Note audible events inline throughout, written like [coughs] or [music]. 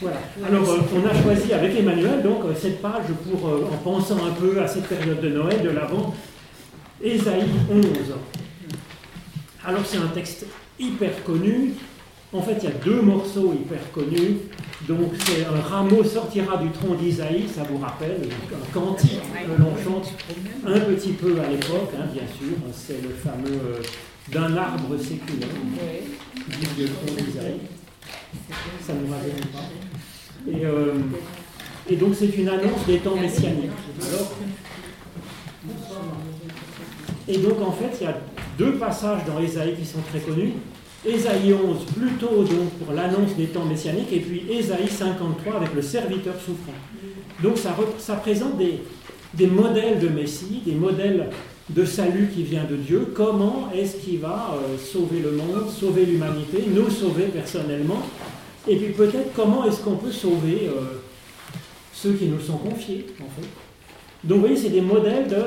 Voilà. Alors, euh, on a choisi avec Emmanuel, donc, euh, cette page pour, euh, en pensant un peu à cette période de Noël, de l'Avent, Ésaïe 11. Alors, c'est un texte hyper connu. En fait, il y a deux morceaux hyper connus. Donc, c'est un rameau sortira du tronc d'Isaïe, ça vous rappelle, un cantique que l'on chante un petit peu à l'époque, hein, bien sûr. C'est le fameux d'un arbre séculaire, du tronc d'Isaïe. Ça pas. Et, euh, et donc c'est une annonce des temps messianiques. et donc en fait, il y a deux passages dans Ésaïe qui sont très connus. Ésaïe 11, plutôt donc pour l'annonce des temps messianiques, et puis Ésaïe 53 avec le serviteur souffrant. Donc ça, ça présente des modèles de Messie, des modèles de salut qui vient de Dieu. Comment est-ce qu'il va euh, sauver le monde, sauver l'humanité, nous sauver personnellement? Et puis peut-être comment est-ce qu'on peut sauver euh, ceux qui nous sont confiés, en fait? Donc vous voyez, c'est des modèles de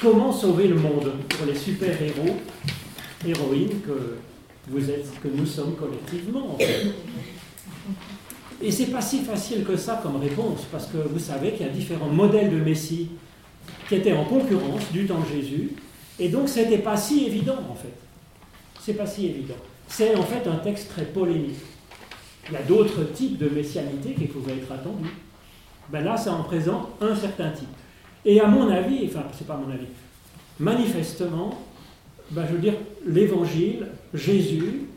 comment sauver le monde pour les super-héros, héroïnes que vous êtes, que nous sommes collectivement. En fait. Et c'est pas si facile que ça comme réponse, parce que vous savez qu'il y a différents modèles de Messie qui étaient en concurrence du temps de Jésus, et donc c'était pas si évident en fait. C'est pas si évident. C'est en fait un texte très polémique. Il y a d'autres types de messianité qui pouvaient être attendus. Ben là, ça en présente un certain type. Et à mon avis, enfin, c'est pas mon avis, manifestement, ben, je veux dire, l'évangile, Jésus,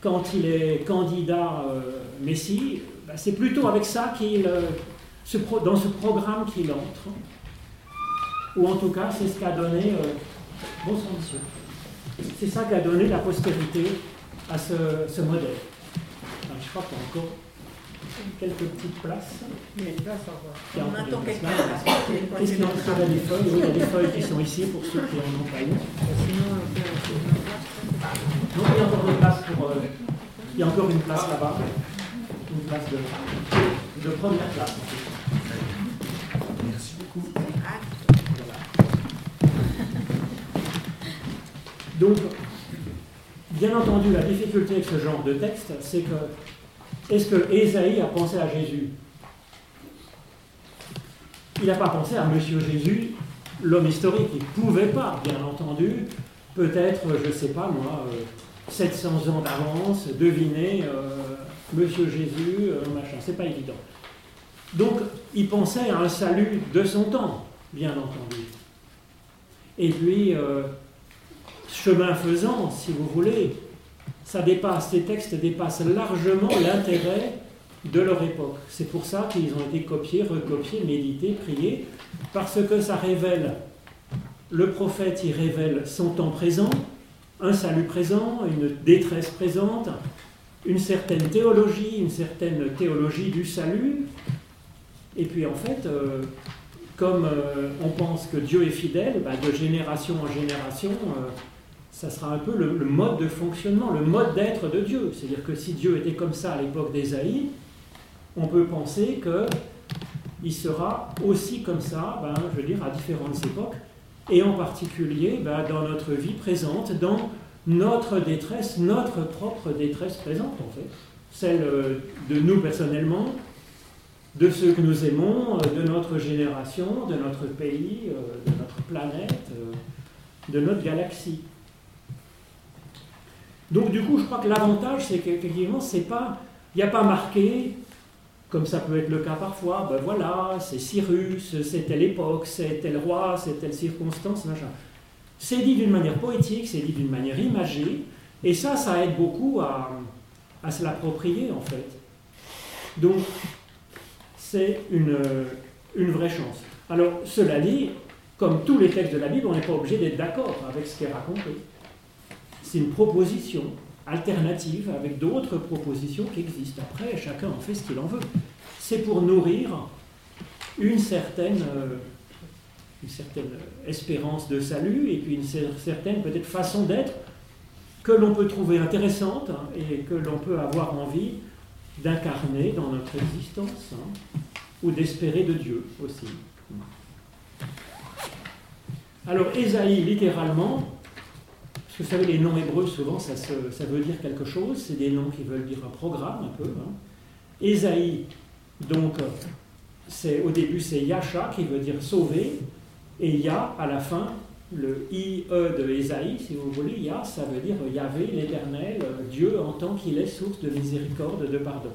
quand il est candidat euh, Messie, ben, c'est plutôt avec ça qu'il, euh, dans ce programme qu'il entre. Ou en tout cas, c'est ce qu'a donné. Euh, bonsoir, monsieur. C'est ça qu'a donné la postérité à ce, ce modèle. je crois qu'il y a encore quelques petites places. Il y a une place On attend. Qu'est-ce qu'il y a des feuilles? Il y a des feuilles qui sont ici pour ceux qui en ont pas. Sinon, Donc, il y a encore une place pour. Euh, il y a encore une place là-bas. Une place de, de première classe. Merci beaucoup. Donc, bien entendu, la difficulté avec ce genre de texte, c'est que est-ce que Ésaïe a pensé à Jésus? Il n'a pas pensé à Monsieur Jésus, l'homme historique. Il ne pouvait pas, bien entendu, peut-être, je ne sais pas moi, 700 euh, ans d'avance, deviner euh, Monsieur Jésus, euh, machin. C'est pas évident. Donc, il pensait à un salut de son temps, bien entendu. Et puis, chemin faisant, si vous voulez, ça dépasse, ces textes dépassent largement l'intérêt de leur époque. C'est pour ça qu'ils ont été copiés, recopiés, médités, priés, parce que ça révèle, le prophète y révèle son temps présent, un salut présent, une détresse présente, une certaine théologie, une certaine théologie du salut. Et puis en fait, euh, comme euh, on pense que Dieu est fidèle, bah, de génération en génération, euh, ça sera un peu le, mode de fonctionnement, le mode d'être de Dieu. C'est-à-dire que si Dieu était comme ça à l'époque d'Ésaïe, on peut penser qu'il sera aussi comme ça, ben, je veux dire, à différentes époques, et en particulier ben, dans notre vie présente, dans notre détresse, notre propre détresse présente en fait, celle euh, de nous personnellement, de ceux que nous aimons, euh, de notre génération, de notre pays, euh, de notre planète, de notre galaxie. Donc du coup, je crois que l'avantage, c'est qu'effectivement, c'est pas, il n'y a pas marqué, comme ça peut être le cas parfois, ben voilà, c'est Cyrus, c'est telle époque, c'est tel roi, c'est telle circonstance, machin. C'est dit d'une manière poétique, c'est dit d'une manière imagée, et ça, ça aide beaucoup à, se l'approprier en fait. Donc, c'est une vraie chance. Alors, cela dit, comme tous les textes de la Bible, on n'est pas obligé d'être d'accord avec ce qui est raconté c'est une proposition alternative avec d'autres propositions qui existent. Après, chacun en fait ce qu'il en veut. C'est pour nourrir une certaine, euh, une certaine espérance de salut et puis une certaine peut-être façon d'être que l'on peut trouver intéressante et que l'on peut avoir envie d'incarner dans notre existence hein, ou d'espérer de Dieu aussi. Alors Ésaïe, littéralement, vous savez, les noms hébreux, souvent, ça, ça veut dire quelque chose. C'est des noms qui veulent dire un programme, un peu. Hein. Ésaïe, Donc, c'est, au début, c'est Yasha qui veut dire sauver, et Ya à la fin, le IE de Esaïe, si vous voulez, Ya, ça veut dire Yahvé, l'éternel, Dieu en tant qu'il est source de miséricorde, de pardon.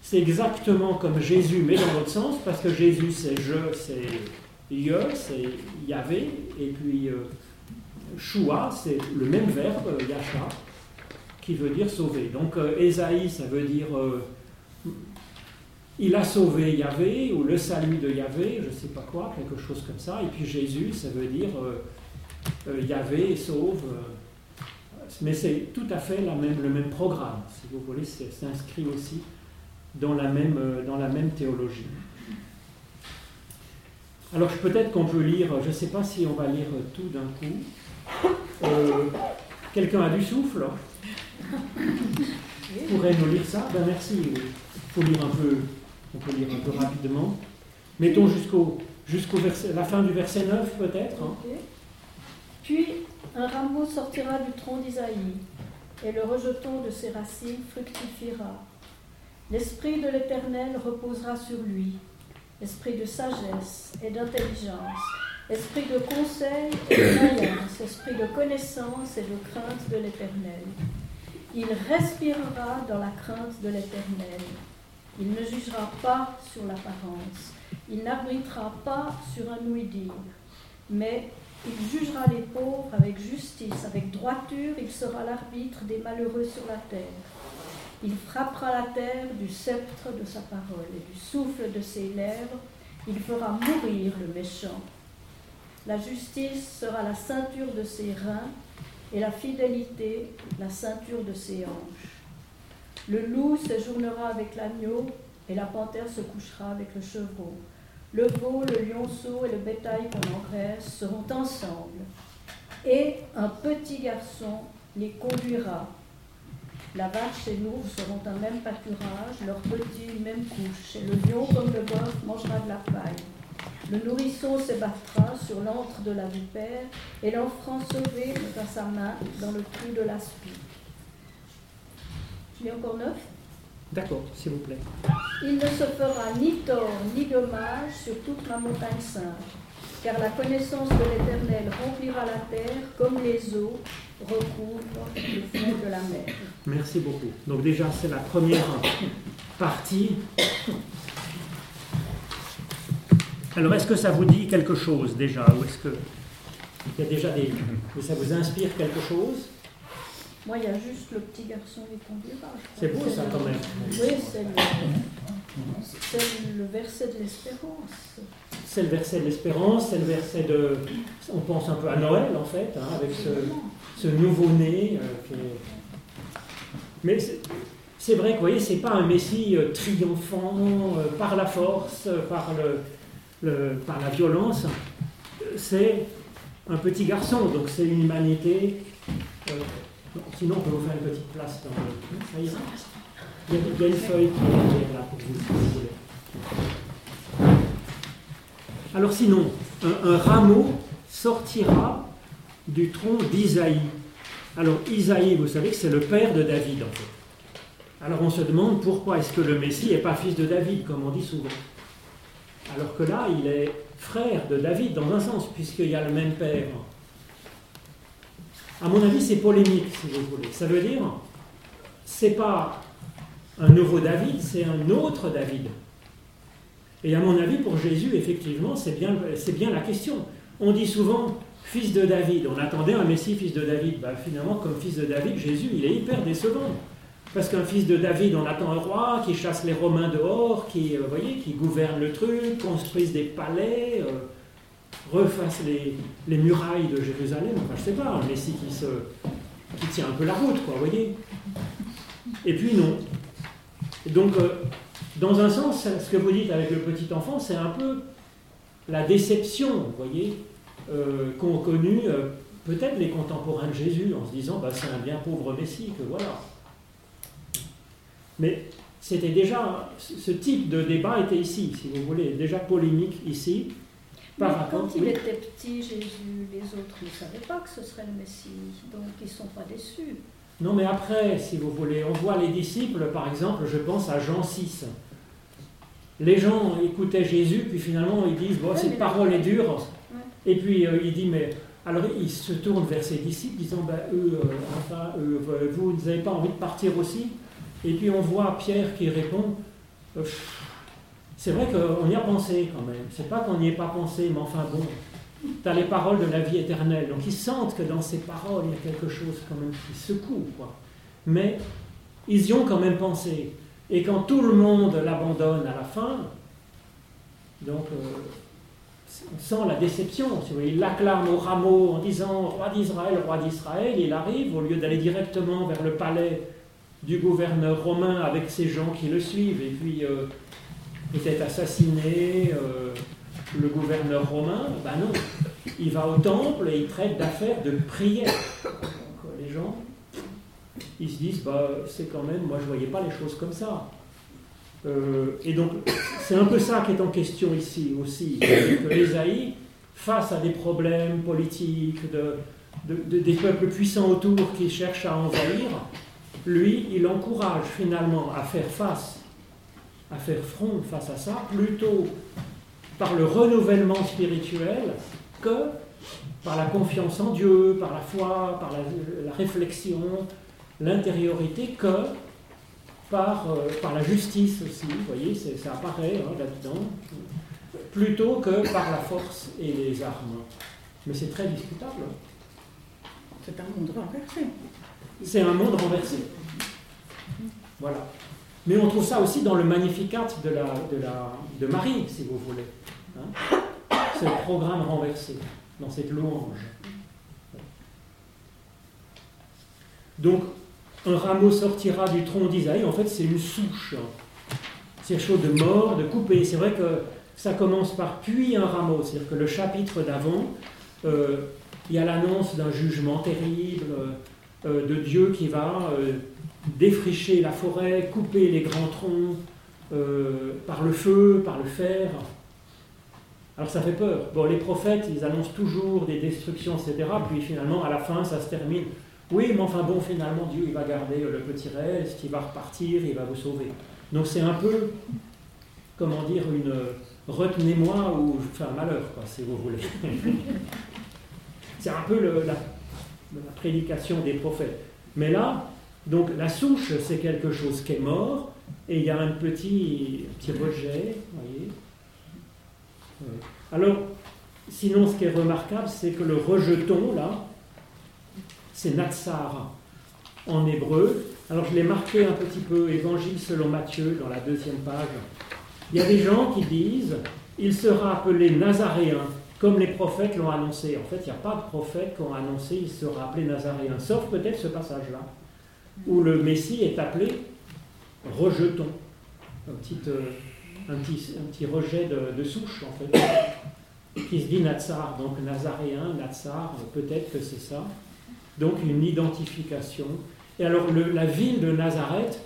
C'est exactement comme Jésus, mais dans l'autre sens, parce que Jésus, c'est je, c'est Ye, c'est Yahvé, et puis euh, Shua, c'est le même verbe, Yasha, qui veut dire sauver. Donc euh, ça veut dire euh, il a sauvé Yahvé, ou le salut de Yahvé, je ne sais pas quoi, quelque chose comme ça. Et puis Jésus, ça veut dire euh, euh Yahvé sauve. mais c'est tout à fait le même programme, si vous voulez, c'est inscrit aussi dans la même, dans la même théologie. Alors peut-être qu'on peut lire, je ne sais pas si on va lire tout d'un coup. Quelqu'un a du souffle pourrait nous lire ça? Ben merci. Il faut lire un peu, on peut lire un peu rapidement. Mettons jusqu'au jusqu'au la fin du verset 9 peut-être. Hein. Puis un rameau sortira du tronc d'Isaïe, et le rejeton de ses racines fructifiera. L'esprit de l'Éternel reposera sur lui, esprit de sagesse et d'intelligence, esprit de conseil et de esprit de connaissance et de crainte de l'Éternel. Il respirera dans la crainte de l'Éternel. Il ne jugera pas sur l'apparence. Il n'arbitrera pas sur un ouï-dire. Mais il jugera les pauvres avec justice, avec droiture. Il sera l'arbitre des malheureux sur la terre. Il frappera la terre du sceptre de sa parole et du souffle de ses lèvres. Il fera mourir le méchant. La justice sera la ceinture de ses reins et la fidélité la ceinture de ses hanches. Le loup séjournera avec l'agneau, et la panthère se couchera avec le chevreau. Le veau, le lionceau et le bétail qu'on engraisse seront ensemble, et un petit garçon les conduira. La vache et l'ours seront un même pâturage, leurs petits une même couche, et le lion comme le bœuf mangera de la paille. Le nourrisson se battra sur l'antre de la vipère, et l'enfant sauvé mettra sa main dans le trou de l'aspi. Je lis encore neuf? D'accord, s'il vous plaît. Il ne se fera ni tort ni dommage sur toute ma montagne sainte, car la connaissance de l'Éternel remplira la terre comme les eaux recouvrent le fond de la mer. Merci beaucoup. Donc déjà, c'est la première partie alors, est-ce que ça vous dit quelque chose déjà Ou est-ce que il y a déjà des. ça vous inspire quelque chose? Moi, il y a juste le petit garçon qui conduira. C'est beau ça quand même. Oui, c'est le, verset de l'espérance. C'est le verset de l'espérance, c'est le verset de. On pense un peu à Noël en fait, hein, avec ce, nouveau-né. Euh, Mais c'est vrai que vous voyez, c'est pas un Messie euh, triomphant euh, par la force, par le par la violence, c'est un petit garçon, donc c'est une humanité. Euh, sinon, on peut vous faire une petite place dans le. Il y, a, une feuille qui est là pour vous. Alors, sinon, un, rameau sortira du tronc d'Isaïe. Alors, Isaïe, vous savez que c'est le père de David. Alors, on se demande pourquoi est-ce que le Messie n'est pas fils de David, comme on dit souvent. Alors que là, il est frère de David dans un sens, puisqu'il y a le même père. À mon avis, c'est polémique, si vous voulez. Ça veut dire, c'est pas un nouveau David, c'est un autre David. Et à mon avis, pour Jésus, effectivement, c'est bien, la question. On dit souvent fils de David. On attendait un Messie fils de David. Ben, finalement, comme fils de David, Jésus, il est hyper décevant. Parce qu'un fils de David, on attend un roi qui chasse les Romains dehors, qui, euh, voyez, qui gouverne le truc, construise des palais, euh, refasse les, les, murailles de Jérusalem. Enfin, je sais pas, un Messie qui, tient un peu la route, quoi, voyez. Et puis non. donc, euh, dans un sens, ce que vous dites avec le petit enfant, c'est un peu la déception, vous voyez, qu'ont connu peut-être les contemporains de Jésus, en se disant, bah, c'est un bien pauvre Messie, que voilà. Mais c'était déjà, ce type de débat était ici, si vous voulez, déjà polémique ici. Par quand il était petit, Jésus, les autres ne savaient pas que ce serait le Messie, donc ils ne sont pas déçus. Non, mais après, si vous voulez, on voit les disciples, par exemple, je pense à Jean 6. les gens écoutaient Jésus, puis finalement ils disent, bon, cette parole est dure. Et puis euh, il dit, mais alors il se tourne vers ses disciples, disant, ben, eux, euh, enfin, vous, n'avez pas envie de partir aussi? Et puis on voit Pierre qui répond, euh, c'est vrai qu'on y a pensé quand même. C'est pas qu'on n'y ait pas pensé, mais enfin bon, tu as les paroles de la vie éternelle. Donc ils sentent que dans ces paroles, il y a quelque chose quand même qui secoue. Quoi. Mais ils y ont quand même pensé. Et quand tout le monde l'abandonne à la fin, donc euh, on sent la déception. Si vous il l'acclame au rameau en disant Roi d'Israël, roi d'Israël. Il arrive, au lieu d'aller directement vers le palais du gouverneur romain avec ces gens qui le suivent, et puis euh, peut-être assassiner euh, le gouverneur romain, ben non. Il va au temple et il traite d'affaires de prière. les gens ils se disent, bah, c'est quand même, moi je voyais pas les choses comme ça. Euh, et donc, c'est un peu ça qui est en question ici aussi. Que Esaïe, face à des problèmes politiques, de, des peuples puissants autour qui cherchent à envahir, lui, il encourage finalement à faire face, à faire front face à ça, plutôt par le renouvellement spirituel que par la confiance en Dieu, par la foi, par la réflexion, l'intériorité que par, euh, par la justice aussi, vous voyez, ça apparaît hein, là-dedans, plutôt que par la force et les armes. Mais c'est très discutable. C'est un monde renversé. C'est un monde renversé. Voilà. Mais on trouve ça aussi dans le Magnificat de, Marie, si vous voulez. Hein. C'est le programme renversé, dans cette louange. Donc, un rameau sortira du tronc d'Isaïe, en fait c'est une souche. C'est chose de mort, de coupé. C'est vrai que ça commence par puis un rameau, c'est-à-dire que le chapitre d'avant, euh, il y a l'annonce d'un jugement terrible, euh, de Dieu qui va euh, défricher la forêt, couper les grands troncs par le feu, par le fer. Alors ça fait peur. Bon, les prophètes, ils annoncent toujours des destructions, etc. Puis finalement, à la fin, ça se termine oui, mais enfin bon, finalement, Dieu, il va garder le petit reste, il va repartir, il va vous sauver. Donc c'est un peu, comment dire, une retenez-moi ou enfin malheur, quoi, si vous voulez. [laughs] c'est un peu la, prédication des prophètes. Mais là, donc la souche, c'est quelque chose qui est mort, et il y a un petit, petit rejet. Alors, sinon, ce qui est remarquable, c'est que le rejeton, là, c'est Natsar en hébreu. Alors je l'ai marqué un petit peu, Évangile selon Matthieu, dans la deuxième page. Il y a des gens qui disent, il sera appelé Nazaréen, comme les prophètes l'ont annoncé. En fait, il n'y a pas de prophète qui ont annoncé il sera appelé Nazaréen, sauf peut-être ce passage-là, où le Messie est appelé rejeton. Un petit, euh, un petit, rejet de, souche, en fait, qui se dit Natsar. Donc Nazaréen, Natsar, peut-être que c'est ça donc une identification. Et alors la ville de Nazareth,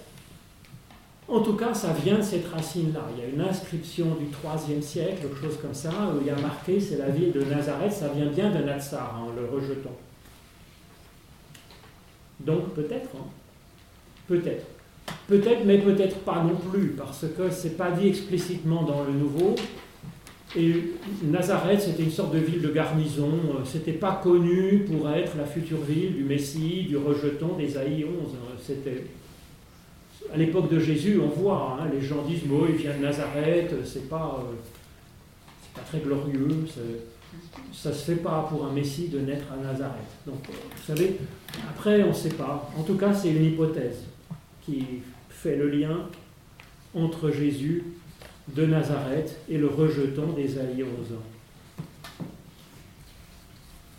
en tout cas, ça vient de cette racine-là. Il y a une inscription du IIIe siècle, quelque chose comme ça, où il y a marqué c'est la ville de Nazareth, ça vient bien de Natsar, en le rejetant. Donc peut-être, hein. Peut-être. Peut-être, mais peut-être pas non plus, parce que c'est pas dit explicitement dans le Nouveau, et Nazareth, c'était une sorte de ville de garnison. C'était pas connu pour être la future ville du Messie, du rejeton d'Ésaïe 11. C'était à l'époque de Jésus, on voit, hein, les gens disent il vient de Nazareth, c'est pas, euh, pas très glorieux, ça se fait pas pour un Messie de naître à Nazareth. Donc, vous savez, après, on ne sait pas. En tout cas, c'est une hypothèse qui fait le lien entre Jésus de Nazareth et le rejeton des 11 ans.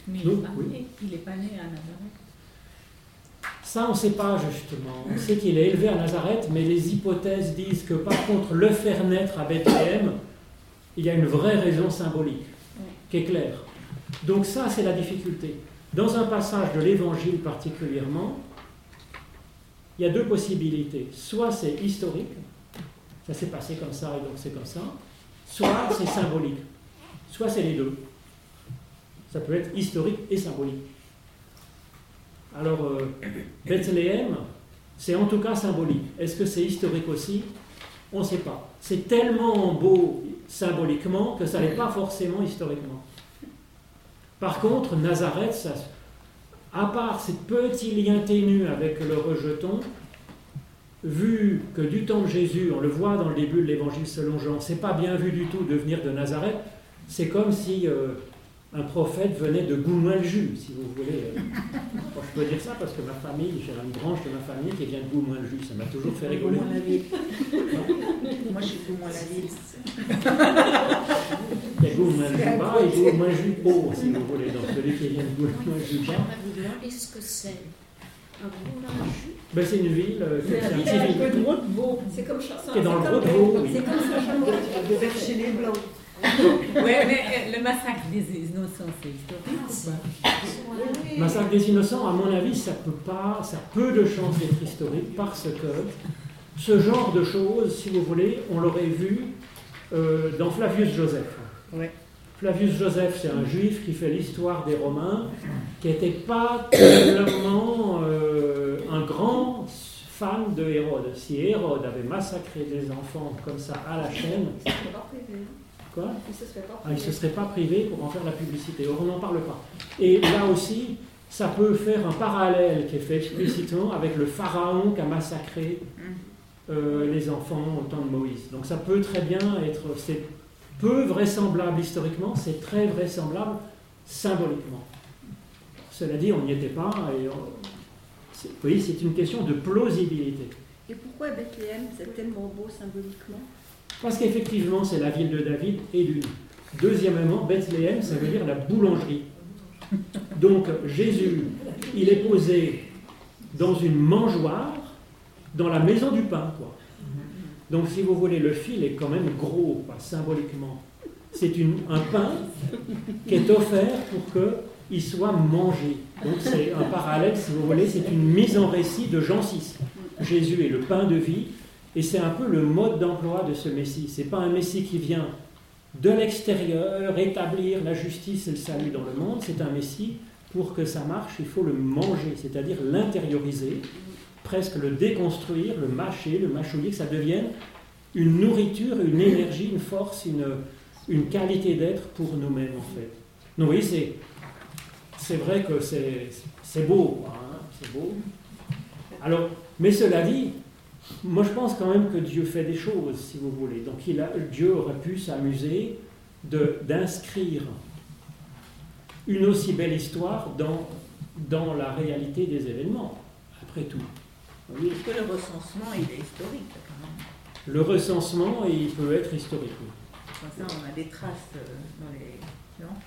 Mais il n'est pas, né à Nazareth. Ça, on ne sait pas justement. On sait qu'il est élevé à Nazareth, mais les hypothèses disent que par contre, le faire naître à Bethléem, il y a une vraie raison symbolique qui est claire. Donc ça, c'est la difficulté. Dans un passage de l'Évangile particulièrement, il y a deux possibilités. Soit c'est historique, ça s'est passé comme ça et donc c'est comme ça. Soit c'est symbolique, soit c'est les deux. Ça peut être historique et symbolique. Alors, euh, [coughs] Bethléem, c'est en tout cas symbolique. Est-ce que c'est historique aussi? On ne sait pas. C'est tellement beau symboliquement que ça n'est pas forcément historiquement. Par contre, Nazareth, ça, à part ces petits liens ténus avec le rejeton, vu que du temps de Jésus, on le voit dans le début de l'évangile selon Jean, c'est pas bien vu du tout de venir de Nazareth, c'est comme si euh, un prophète venait de Goumoin-le-Jus, si vous voulez. je peux dire ça parce que ma famille, j'ai une branche de ma famille qui vient de Goumoin-le-Jus, ça m'a toujours fait rigoler. Moi, je suis Goumoin-la-Ville. [laughs] Il y a Goumoin-le-Jus bas et Goumoin-le-Jus haut, si vous voulez. Donc celui qui vient de Goumoin-le-Jus bas. Qu'est-ce ce que c'est ben, c'est une ville, euh, c'est un petit ville. C'est comme ça. C'est dans le Gros de C'est comme ça, [laughs] de Vercher les Blancs. oui, mais euh, le massacre des innocents, c'est historique ou Massacre des innocents, à mon avis, ça peut pas, ça a peu de chances d'être historique parce que ce genre de choses, si vous voulez, on l'aurait vu euh, dans Flavius Joseph. Flavius Joseph, c'est un juif qui fait l'histoire des Romains, qui n'était pas [coughs] tellement euh, un grand fan de Hérode. Si Hérode avait massacré des enfants comme ça à la chaîne, Quoi? Il ne se, serait pas privé pour en faire la publicité. on n'en parle pas. Et là aussi, ça peut faire un parallèle qui est fait explicitement avec le pharaon qui a massacré euh, les enfants au temps de Moïse. Donc ça peut très bien être, peu vraisemblable historiquement, c'est très vraisemblable symboliquement. Cela dit, on n'y était pas. Et vous voyez, c'est une question de plausibilité. Et pourquoi Bethléem, c'est tellement beau symboliquement? Parce qu'effectivement, c'est la ville de David et du Deuxièmement, Bethléem, ça veut dire la boulangerie. Donc Jésus, il est posé dans une mangeoire, dans la maison du pain. Quoi. Donc si vous voulez, le fil est quand même gros, symboliquement. C'est un pain qui est offert pour qu'il soit mangé. Donc c'est un parallèle, si vous voulez, c'est une mise en récit de Jean 6. Jésus est le pain de vie, et c'est un peu le mode d'emploi de ce Messie. Ce n'est pas un Messie qui vient de l'extérieur établir la justice et le salut dans le monde. C'est un Messie, pour que ça marche, il faut le manger, c'est-à-dire l'intérioriser, presque le déconstruire, le mâcher, le mâchouiller, que ça devienne une nourriture, une énergie, une force, une, qualité d'être pour nous-mêmes, en fait. Donc, vous voyez, c'est vrai que c'est beau, hein, c'est beau. Alors, mais cela dit, moi, je pense quand même que Dieu fait des choses, si vous voulez. Donc, Dieu aurait pu s'amuser d'inscrire une aussi belle histoire dans, dans la réalité des événements, après tout. Est-ce que le recensement, il est historique quand même Le recensement, il peut être historique. Ça, on a des traces euh, dans les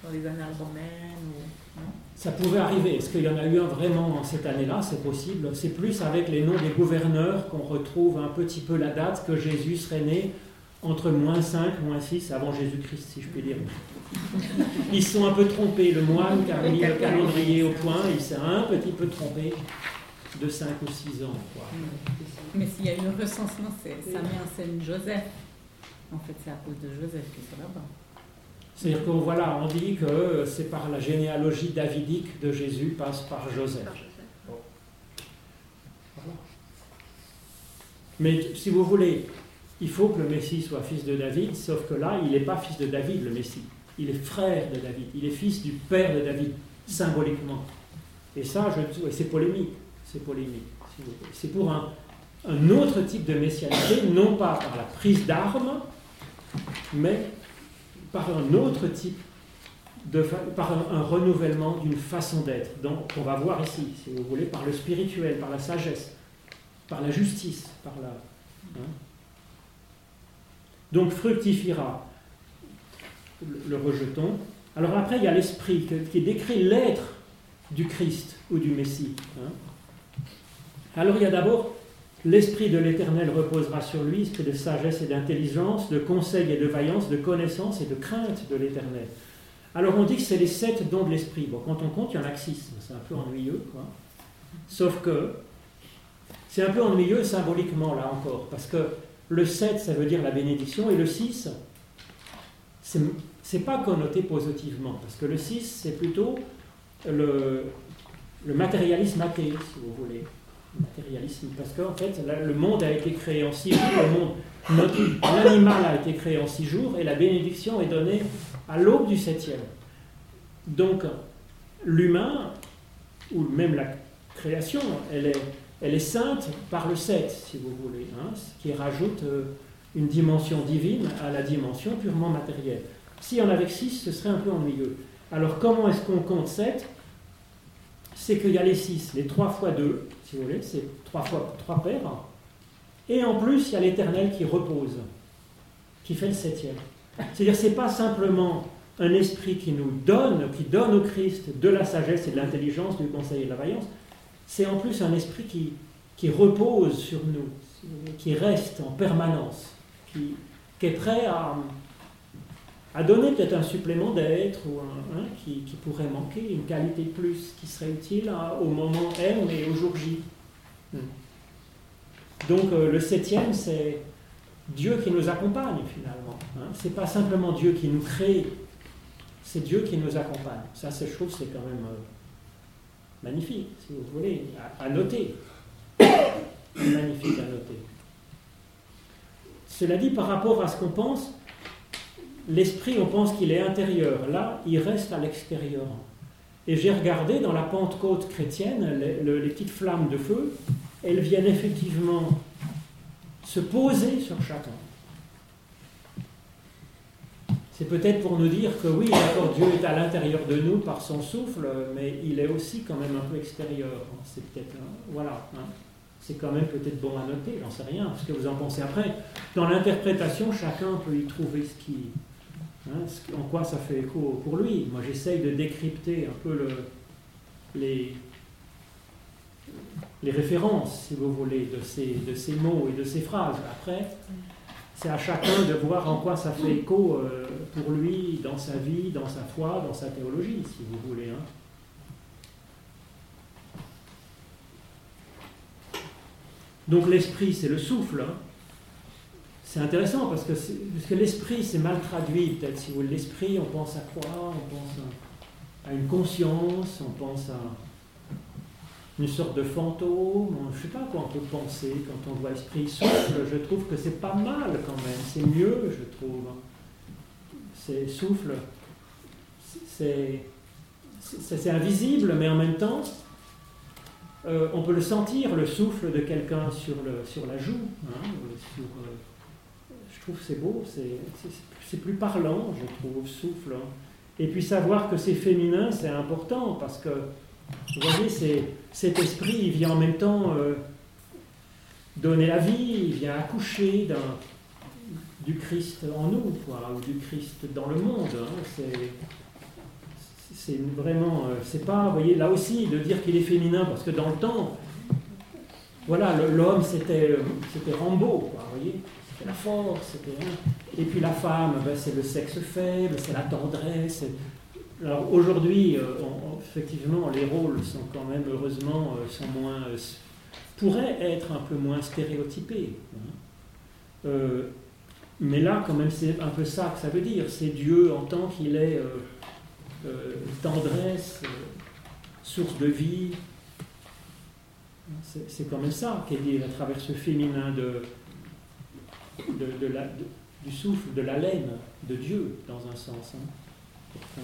dans les annales romaines Ça pouvait arriver. Est-ce qu'il y en a eu un vraiment cette année-là? C'est possible. C'est plus avec les noms des gouverneurs qu'on retrouve un petit peu la date que Jésus serait né entre moins 5, moins 6 avant Jésus-Christ, si je puis dire. Ils sont un peu trompés. Le moine qui a mis le calendrier au point, il s'est un petit peu trompé de 5 ou 6 ans. Mais s'il y a eu un recensement, ça met en scène Joseph. En fait, c'est à cause de Joseph qui sont là-bas. C'est-à-dire qu'on voilà, on dit que c'est par la généalogie davidique de Jésus passe par Joseph. Mais si vous voulez, il faut que le Messie soit fils de David, sauf que là, il n'est pas fils de David, le Messie. Il est frère de David. Il est fils du père de David, symboliquement. Et ça, je, c'est polémique. C'est polémique. C'est pour un, un autre type de messianité, non pas par la prise d'armes, mais par un autre type, de, par un, renouvellement d'une façon d'être. Donc, on va voir ici, si vous voulez, par le spirituel, par la sagesse, par la justice, par la. Hein. Donc, fructifiera le, rejeton. Alors après, il y a l'esprit qui décrit l'être du Christ ou du Messie. Hein. Alors il y a d'abord L'Esprit de l'Éternel reposera sur lui, esprit de sagesse et d'intelligence, de conseil et de vaillance, de connaissance et de crainte de l'Éternel. Alors on dit que c'est les sept dons de l'Esprit. Bon, quand on compte, il y en a que six. C'est un peu ennuyeux, quoi. Sauf que c'est un peu ennuyeux symboliquement, là encore, parce que le 7, ça veut dire la bénédiction, et le 6, c'est pas connoté positivement, parce que le 6, c'est plutôt le, le matérialisme athée, si vous voulez matérialisme, parce qu'en fait, le monde a été créé en six jours, L'animal a été créé en six jours et la bénédiction est donnée à l'aube du septième. Donc, l'humain, ou même la création, elle est, elle est sainte par le sept, si vous voulez, hein, ce qui rajoute euh, une dimension divine à la dimension purement matérielle. Si on avait six, ce serait un peu ennuyeux. Alors, comment est-ce qu'on compte sept? C'est qu'il y a les six, les trois fois deux, si vous voulez, c'est trois fois trois paires. Et en plus, il y a l'Éternel qui repose, qui fait le septième. C'est-à-dire, ce n'est pas simplement un esprit qui nous donne, qui donne au Christ de la sagesse et de l'intelligence, du conseil et de la vaillance, c'est en plus un esprit qui, qui repose sur nous, qui reste en permanence, qui, est prêt à, à donner peut-être un supplément d'être ou un, qui, qui, pourrait manquer, une qualité de plus qui serait utile au moment M et au jour J. Hmm. Donc euh, le septième, c'est Dieu qui nous accompagne finalement. Hein. Ce n'est pas simplement Dieu qui nous crée, c'est Dieu qui nous accompagne. Ça, je trouve, c'est quand même euh, magnifique, si vous voulez, à, noter. [coughs] magnifique à noter. Cela dit, par rapport à ce qu'on pense, l'esprit, on pense qu'il est intérieur. Là, il reste à l'extérieur. Et j'ai regardé dans la Pentecôte chrétienne, les petites flammes de feu, elles viennent effectivement se poser sur chacun. C'est peut-être pour nous dire que oui, d'accord, Dieu est à l'intérieur de nous par son souffle, mais il est aussi quand même un peu extérieur. C'est peut-être, voilà, hein. c'est quand même peut-être bon à noter, j'en sais rien, ce que vous en pensez après. Dans l'interprétation, chacun peut y trouver ce qui, hein, en quoi ça fait écho pour lui. Moi, j'essaye de décrypter un peu le, les, références, si vous voulez, de ces, de ces mots et de ces phrases. Après, c'est à chacun de voir en quoi ça fait écho euh, pour lui dans sa vie, dans sa foi, dans sa théologie, si vous voulez. Hein. Donc l'esprit, c'est le souffle. Hein. C'est intéressant parce que, parce que l'esprit, c'est mal traduit peut-être. Si vous voulez, l'esprit, on pense à quoi? On pense à une conscience, on pense à, une sorte de fantôme, je ne sais pas quoi on peut penser quand on voit esprit souffle, je trouve que c'est pas mal quand même, c'est mieux, je trouve. C'est souffle, c'est invisible, mais en même temps, euh, on peut le sentir, le souffle de quelqu'un sur, sur la joue. Hein, trouve c'est beau, c'est plus parlant, je trouve, souffle. Hein. Et puis savoir que c'est féminin, c'est important, parce que vous voyez, cet esprit, il vient en même temps euh, donner la vie, il vient accoucher du Christ en nous, ou du Christ dans le monde. Hein. C'est vraiment, euh, c'est pas, vous voyez, là aussi, de dire qu'il est féminin, parce que dans le temps, voilà, l'homme c'était Rambo, vous voyez, c'était la force. Et puis la femme, ben, c'est le sexe faible, c'est la tendresse, alors aujourd'hui, euh, effectivement, les rôles sont quand même, heureusement, euh, sont moins, euh, pourraient être un peu moins stéréotypés. Hein. mais là, quand même, c'est un peu ça que ça veut dire. C'est Dieu en tant qu'il est tendresse, source de vie. C'est quand même ça qu'est dit à travers ce féminin de, du souffle, de la laine de Dieu, dans un sens. Hein.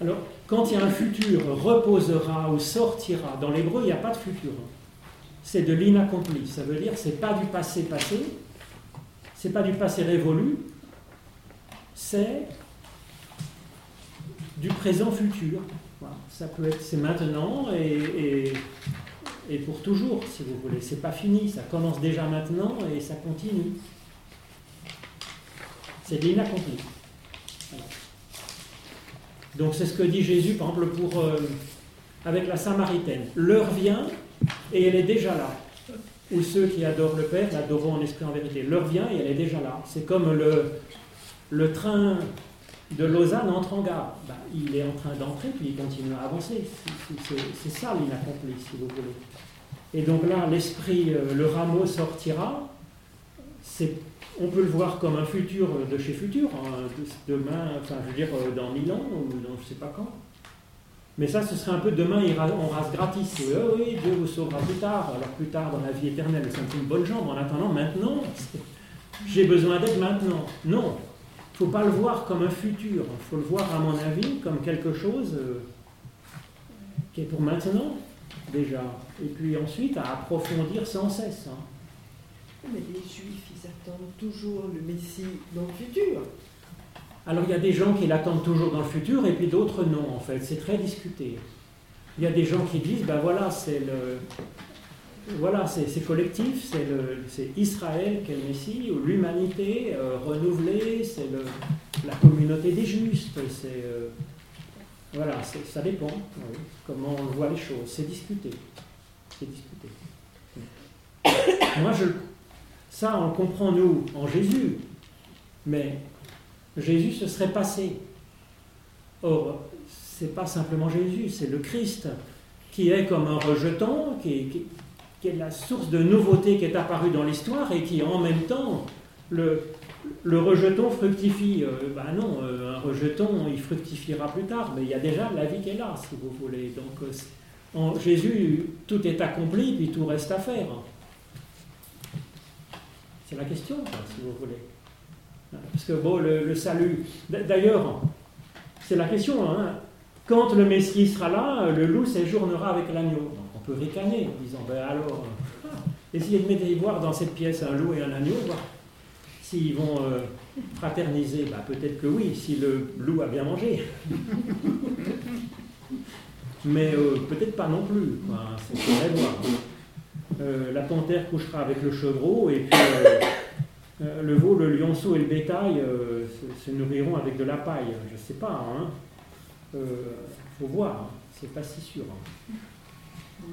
Alors, quand il y a un futur, reposera ou sortira, dans l'hébreu, il n'y a pas de futur. C'est de l'inaccompli. Ça veut dire c'est pas du passé passé, c'est pas du passé révolu, c'est du présent futur. Ça peut être, c'est maintenant et, pour toujours, si vous voulez. C'est pas fini, ça commence déjà maintenant et ça continue. C'est de l'inaccompli. Donc c'est ce que dit Jésus, par exemple, pour, euh, avec la Samaritaine. L'heure vient et elle est déjà là. Ou ceux qui adorent le Père l'adoreront en esprit en vérité. L'heure vient et elle est déjà là. C'est comme le train de Lausanne entre en gare. Ben, il est en train d'entrer, puis il continue à avancer. C'est ça l'inaccompli, si vous voulez. Et donc là, l'esprit, euh, le rameau sortira. On peut le voir comme un futur de chez futur, hein, demain, enfin je veux dire euh, dans mille ans ou dans je ne sais pas quand. Mais ça, ce serait un peu demain, on rase gratis. Oui, oui, Dieu vous sauvera plus tard, alors plus tard dans la vie éternelle. C'est une bonne jambe. En attendant, maintenant, [laughs] j'ai besoin d'être maintenant. Non, faut pas le voir comme un futur. Il faut le voir, à mon avis, comme quelque chose euh, qui est pour maintenant, déjà. Et puis ensuite, à approfondir sans cesse. Hein. Mais les Juifs, ils attendent toujours le Messie dans le futur. Alors il y a des gens qui l'attendent toujours dans le futur et puis d'autres non, en fait. C'est très discuté. Il y a des gens qui disent, ben voilà, c'est le, voilà, c'est collectif, c'est Israël qui est le Messie, ou l'humanité euh, renouvelée, c'est la communauté des justes, c'est euh, voilà, ça dépend comment on voit les choses, c'est discuté, c'est discuté. Moi, je, ça, on le comprend nous en Jésus, mais Jésus se serait passé. Or, c'est pas simplement Jésus, c'est le Christ qui est comme un rejeton, qui, qui, qui, est la source de nouveauté qui est apparue dans l'histoire et qui en même temps le, rejeton fructifie. Ben non, euh, un rejeton il fructifiera plus tard, mais il y a déjà la vie qui est là, si vous voulez. Donc euh, en Jésus, tout est accompli, puis tout reste à faire. C'est la question, si vous voulez. Parce que bon, le, salut. D'ailleurs, c'est la question. Hein. Quand le Messie sera là, le loup séjournera avec l'agneau. Peut ricaner en disant ben alors, [laughs] essayez de mettre voir dans cette pièce un loup et un agneau, voir s'ils vont euh, fraterniser. Ben, Peut-être que oui, si le loup a bien mangé. [laughs] Mais euh, peut-être pas non plus. C'est voir. Euh, la panthère couchera avec le chevreau et puis [coughs] le veau, le lionceau et le bétail se, nourriront avec de la paille. Je ne sais pas. Hein. faut voir. Hein. C'est pas si sûr. Hein.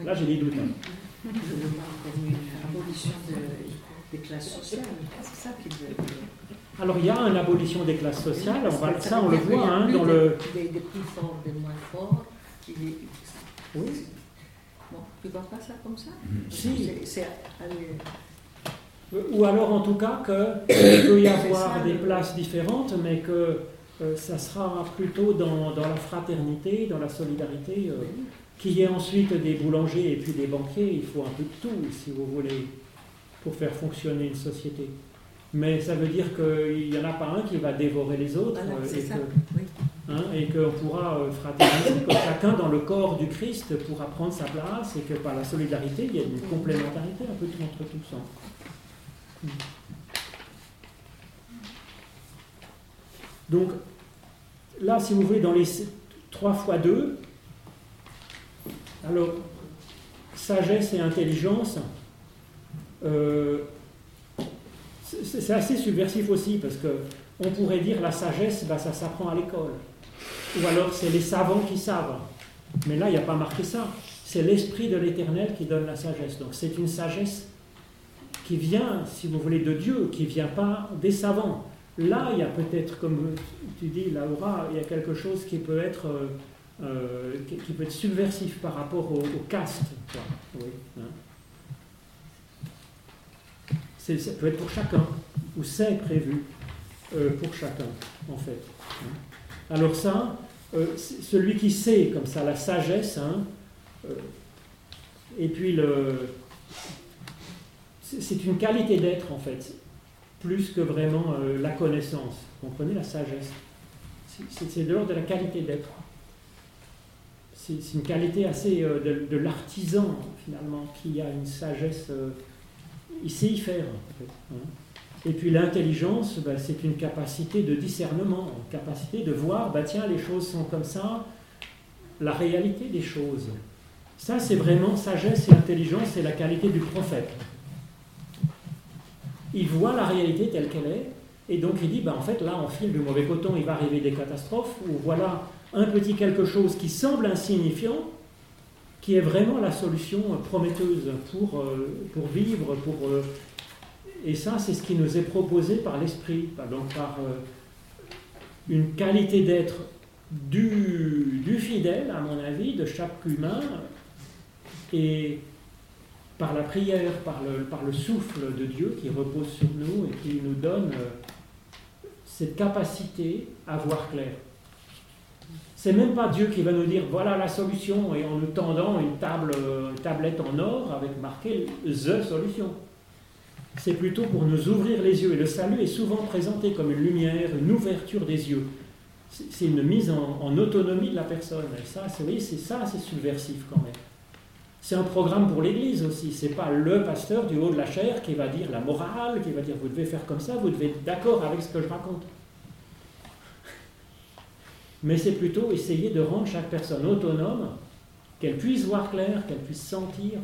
Là, j'ai des doutes. Je une abolition des classes sociales. C'est ça qui alors il y a une abolition des classes sociales, on va, ça on le voit dans le... Des, plus forts, des moins forts. oui. Bon, tu ne vois pas ça comme ça Si. C'est ou alors en tout cas qu'il peut y avoir des places différentes, mais que euh, ça sera plutôt dans, la fraternité, dans la solidarité. Euh, qu'il y ait ensuite des boulangers et puis des banquiers, il faut un peu de tout, si vous voulez, pour faire fonctionner une société. Mais ça veut dire qu'il n'y en a pas un qui va dévorer les autres euh, et, qu'on pourra fraterniser, que chacun dans le corps du Christ pourra prendre sa place et que par la solidarité, il y a une complémentarité un peu entre tous. Donc là, si vous voulez, dans les 3 fois 2, alors sagesse et intelligence, euh, c'est assez subversif aussi parce que on pourrait dire la sagesse, bah, ça s'apprend à l'école. Ou alors c'est les savants qui savent. Mais là, il n'y a pas marqué ça. C'est l'esprit de l'éternel qui donne la sagesse. Donc c'est une sagesse qui vient, si vous voulez, de Dieu, qui ne vient pas des savants. Là, il y a peut-être, comme tu dis, Laura, il y a quelque chose qui peut être, euh, euh, qui, peut être subversif par rapport au, caste. Hein. ça peut être pour chacun, ou c'est prévu euh, pour chacun, en fait. Hein. Alors ça, celui qui sait comme ça la sagesse, hein, et puis le, c'est une qualité d'être en fait, plus que vraiment euh, la connaissance. Vous comprenez la sagesse? C'est de l'ordre de la qualité d'être. C'est une qualité assez euh, de, l'artisan finalement qui a une sagesse. Euh, il sait y faire. Hein. Et puis l'intelligence, bah, c'est une capacité de discernement, une capacité de voir, bah, tiens, les choses sont comme ça, la réalité des choses. Ça, c'est vraiment sagesse et intelligence, c'est la qualité du prophète il voit la réalité telle qu'elle est, et donc il dit, ben, en fait, là, on file du mauvais coton, il va arriver des catastrophes, ou voilà un petit quelque chose qui semble insignifiant, qui est vraiment la solution prometteuse pour, euh, vivre, pour... Euh, et ça, c'est ce qui nous est proposé par l'esprit, donc par euh, une qualité d'être du, fidèle, à mon avis, de chaque humain, et par la prière, par le, souffle de Dieu qui repose sur nous et qui nous donne cette capacité à voir clair. C'est même pas Dieu qui va nous dire voilà la solution et en nous tendant une, table, une tablette en or avec marqué The solution. C'est plutôt pour nous ouvrir les yeux. Et le salut est souvent présenté comme une lumière, une ouverture des yeux. C'est une mise en, autonomie de la personne. Et ça, c'est ça, c'est subversif quand même. C'est un programme pour l'Église aussi. C'est pas le pasteur du haut de la chair qui va dire la morale, qui va dire vous devez faire comme ça, vous devez être d'accord avec ce que je raconte. Mais c'est plutôt essayer de rendre chaque personne autonome, qu'elle puisse voir clair, qu'elle puisse sentir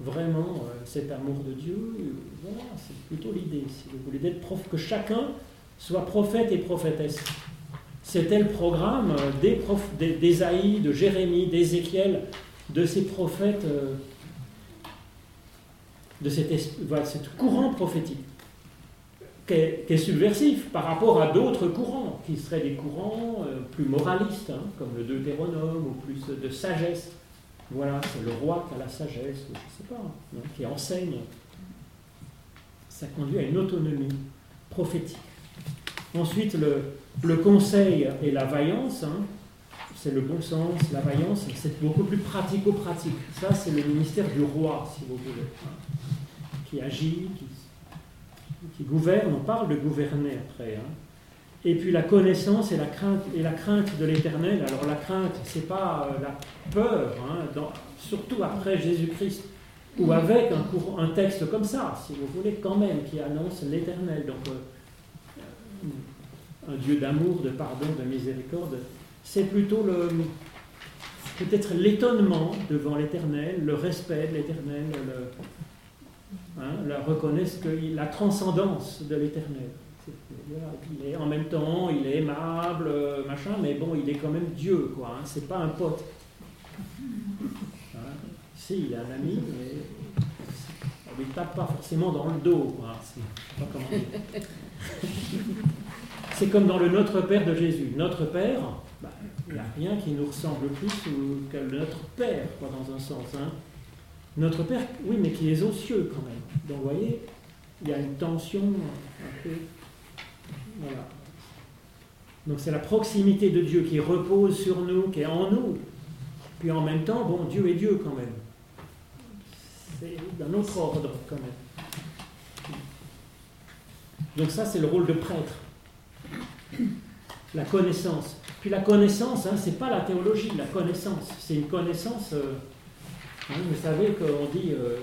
vraiment euh, cet amour de Dieu. Voilà, c'est plutôt l'idée, si vous voulez, prof, que chacun soit prophète et prophétesse. C'était le programme euh, des prof, de Jérémie, d'Ézéchiel, de ces prophètes, euh, de cet, voilà, courant prophétique, qui est, subversif par rapport à d'autres courants, qui seraient des courants plus moralistes, hein, comme le Deutéronome, ou plus de sagesse. Voilà, c'est le roi qui a la sagesse, je ne sais pas, hein, qui enseigne. Ça conduit à une autonomie prophétique. Ensuite, le, conseil et la vaillance, hein, c'est le bon sens, la vaillance, c'est beaucoup plus pratico-pratique. Ça, c'est le ministère du roi, si vous voulez, hein, qui agit, qui, gouverne. On parle de gouverner après. Et puis la connaissance et la crainte, et la crainte de l'éternel. Alors la crainte, c'est pas euh, la peur, hein, surtout après Jésus-Christ, ou avec un, texte comme ça, si vous voulez, quand même, qui annonce l'éternel. Donc euh, un Dieu d'amour, de pardon, de miséricorde. C'est plutôt le peut-être l'étonnement devant l'éternel, le respect de l'éternel, hein, la reconnaissance, la transcendance de l'éternel en même temps, il est aimable, machin, mais bon, il est quand même Dieu, quoi. Hein, c'est pas un pote. Hein, si, il est un ami, mais on ne tape pas forcément dans le dos, quoi. [laughs] C'est comme dans le Notre Père de Jésus. Notre Père, bah, il n'y a rien qui nous ressemble plus que notre Père, quoi, dans un sens. Hein. Notre Père, oui, mais qui est aux cieux quand même. Donc, vous voyez, il y a une tension voilà. Donc c'est la proximité de Dieu qui repose sur nous, qui est en nous. Puis en même temps, bon, Dieu est Dieu quand même. C'est d'un autre ordre quand même. Donc ça, c'est le rôle de prêtre. La connaissance. Puis la connaissance, hein, c'est pas la théologie, la connaissance. C'est une connaissance. Euh, hein, vous savez qu'on dit euh,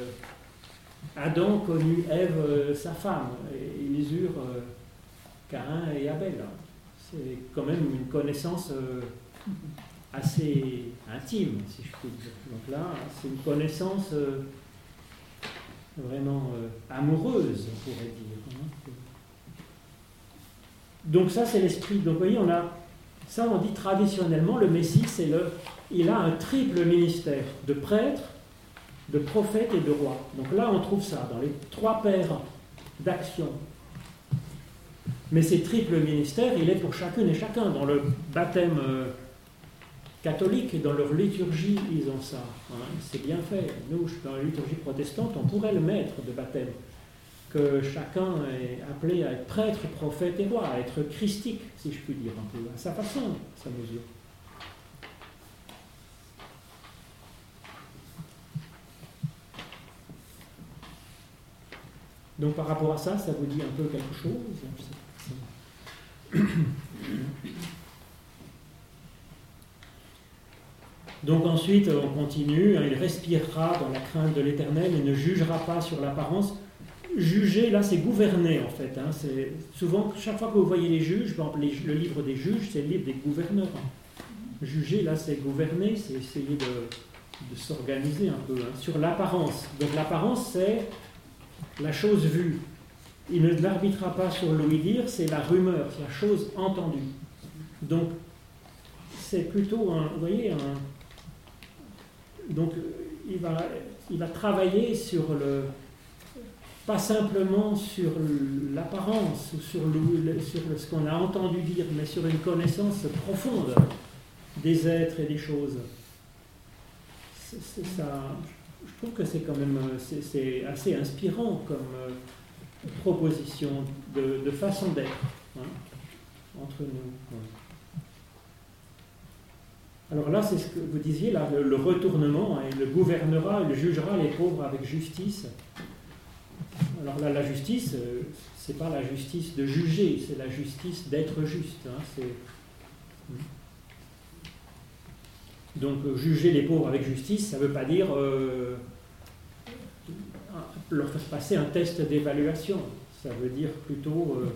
Adam connut Ève, euh, sa femme, et ils eurent Cain et Abel. C'est quand même une connaissance euh, assez intime, si je puis dire. Donc là, c'est une connaissance euh, vraiment euh, amoureuse, on pourrait dire. Hein. Donc ça, c'est l'esprit. Donc vous voyez, on a ça, on dit traditionnellement, le Messie, c'est le, il a un triple ministère de prêtre, de prophète et de roi. Donc là, on trouve ça dans les trois paires d'action mais ces triples ministères, il est pour chacune et chacun. Dans le baptême euh, catholique et dans leur liturgie, ils ont ça. Hein. C'est bien fait. Nous, dans la liturgie protestante, on pourrait le mettre de baptême. Que chacun est appelé à être prêtre, prophète et roi, à être christique, si je puis dire, un peu, à sa façon, à sa mesure. Donc par rapport à ça, ça vous dit un peu quelque chose? Donc ensuite, on continue, il respirera dans la crainte de l'éternel et ne jugera pas sur l'apparence. Juger, là, c'est gouverner, en fait. Hein. c'est souvent, chaque fois que vous voyez les juges, par exemple, le livre des juges, c'est le livre des gouverneurs. Juger, là, c'est gouverner, c'est essayer de, s'organiser un peu hein, sur l'apparence. Donc l'apparence, c'est la chose vue. Il ne l'arbitrera pas sur l'ouï-dire, c'est la rumeur, c'est la chose entendue. Donc, c'est plutôt un, vous voyez, donc il va, il va travailler sur le, pas simplement sur l'apparence ou sur ce qu'on a entendu dire, mais sur une connaissance profonde des êtres et des choses. C'est ça, trouve que c'est quand même c'est assez inspirant comme proposition de, façon d'être hein, entre nous. Alors là, c'est ce que vous disiez, là, le, retournement, hein, il gouvernera, il jugera les pauvres avec justice. Alors là, la justice, euh, c'est pas la justice de juger, c'est la justice d'être juste. hein, c'est- Donc euh, juger les pauvres avec justice, ça ne veut pas dire euh, leur faire passer un test d'évaluation. Ça veut dire plutôt euh,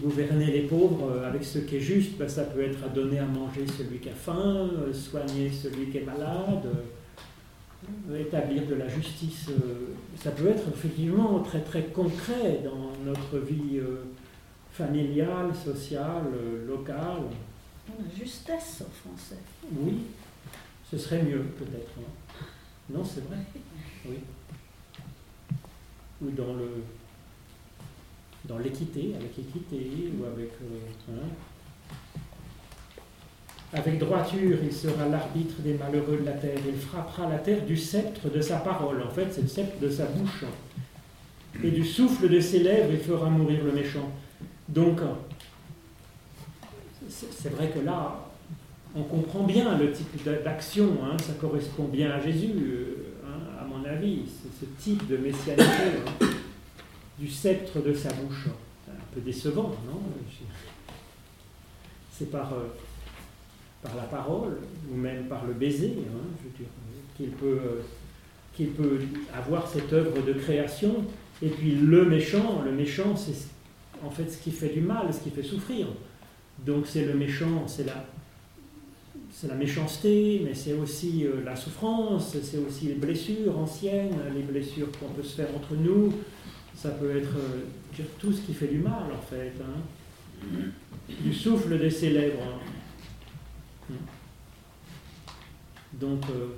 gouverner les pauvres euh, avec ce qui est juste. Ben, ça peut être à donner à manger celui qui a faim, euh, soigner celui qui est malade, euh, établir de la justice. ça peut être effectivement très très concret dans notre vie familiale, sociale, locale. On a justesse en français. Oui, ce serait mieux peut-être. hein. Non, c'est vrai. Oui. Ou dans le dans l'équité, avec équité, ou avec euh, avec droiture, il sera l'arbitre des malheureux de la terre. Il frappera la terre du sceptre de sa parole. En fait, c'est le sceptre de sa bouche. Et du souffle de ses lèvres, il fera mourir le méchant. Donc, c'est vrai que là, on comprend bien le type d'a- d'action, hein, ça correspond bien à Jésus, euh, c'est ce type de messianité hein, du sceptre de sa bouche. Un peu décevant, non? C'est par, euh, par la parole, ou même par le baiser, hein, qu'il peut, euh, qu'il peut avoir cette œuvre de création. Et puis le méchant, le méchant, c'est en fait ce qui fait du mal, ce qui fait souffrir. Donc c'est le méchant, c'est la, c'est la méchanceté, mais c'est aussi euh, la souffrance, c'est aussi les blessures anciennes, les blessures qu'on peut se faire entre nous. Ça peut être euh, tout ce qui fait du mal, en fait. hein. Du souffle de ses lèvres. hein. Donc, euh,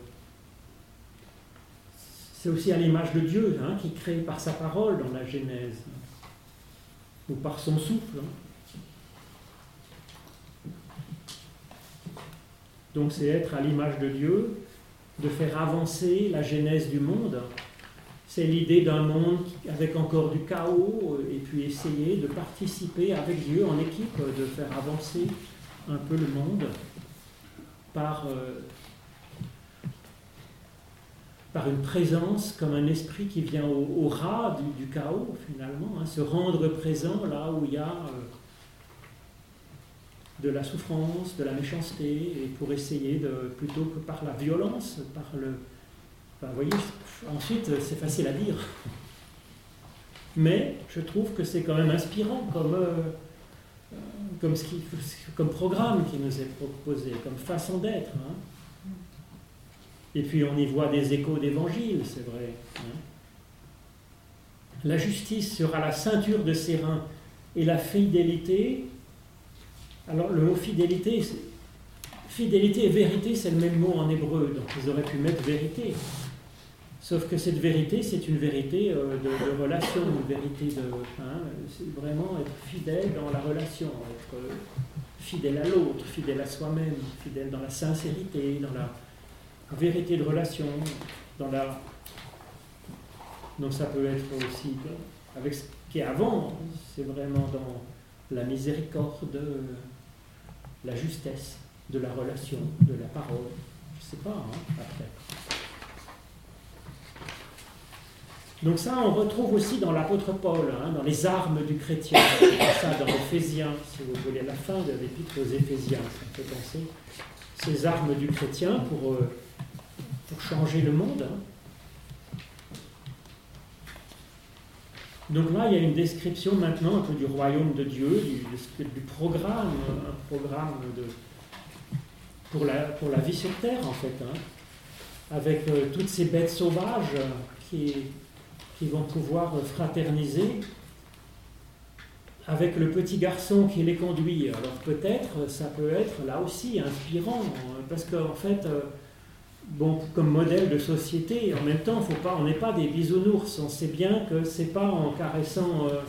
c'est aussi à l'image de Dieu, hein, qui crée par sa parole dans la Genèse, ou par son souffle. Donc c'est être à l'image de Dieu, de faire avancer la genèse du monde. C'est l'idée d'un monde avec encore du chaos euh, et puis essayer de participer avec Dieu en équipe, de faire avancer un peu le monde par, euh, une présence comme un esprit qui vient au, ras du, du chaos finalement, hein, se rendre présent là où il y a euh, de la souffrance, de la méchanceté, et pour essayer de, plutôt que par la violence, par le... Vous voyez, ensuite, c'est facile à dire. Mais je trouve que c'est quand même inspirant comme, euh, comme programme qui nous est proposé, comme façon d'être. hein. Et puis on y voit des échos d'évangile, c'est vrai. hein. La justice sera la ceinture de ses reins et la fidélité alors le mot fidélité, fidélité et vérité, c'est le même mot en hébreu, donc ils auraient pu mettre vérité. Sauf que cette vérité, c'est une vérité euh, de, relation, une vérité de... hein, c'est vraiment être fidèle dans la relation, être euh, fidèle à l'autre, fidèle à soi-même, fidèle dans la sincérité, dans la vérité de relation, dans la... Donc ça peut être aussi avec ce qui est avant, c'est vraiment dans la miséricorde, la justesse de la relation, de la parole. Je ne sais pas, hein, après. Donc ça, on retrouve aussi dans l'apôtre Paul, hein, dans les armes du chrétien. ça dans Éphésiens, si vous voulez, la fin de l'épître aux Éphésiens, ça fait penser. Ces armes du chrétien pour, euh, pour changer le monde. hein. Donc là, il y a une description maintenant un peu du royaume de Dieu, du, programme, un programme pour, la, vie sur Terre, en fait, hein, avec euh, toutes ces bêtes sauvages euh, qui, qui vont pouvoir fraterniser, avec le petit garçon qui les conduit. Alors peut-être, ça peut être là aussi inspirant, euh, parce qu'en fait, euh, bon, comme modèle de société, en même temps, faut pas, on n'est pas des bisounours. On sait bien que c'est pas en caressant euh,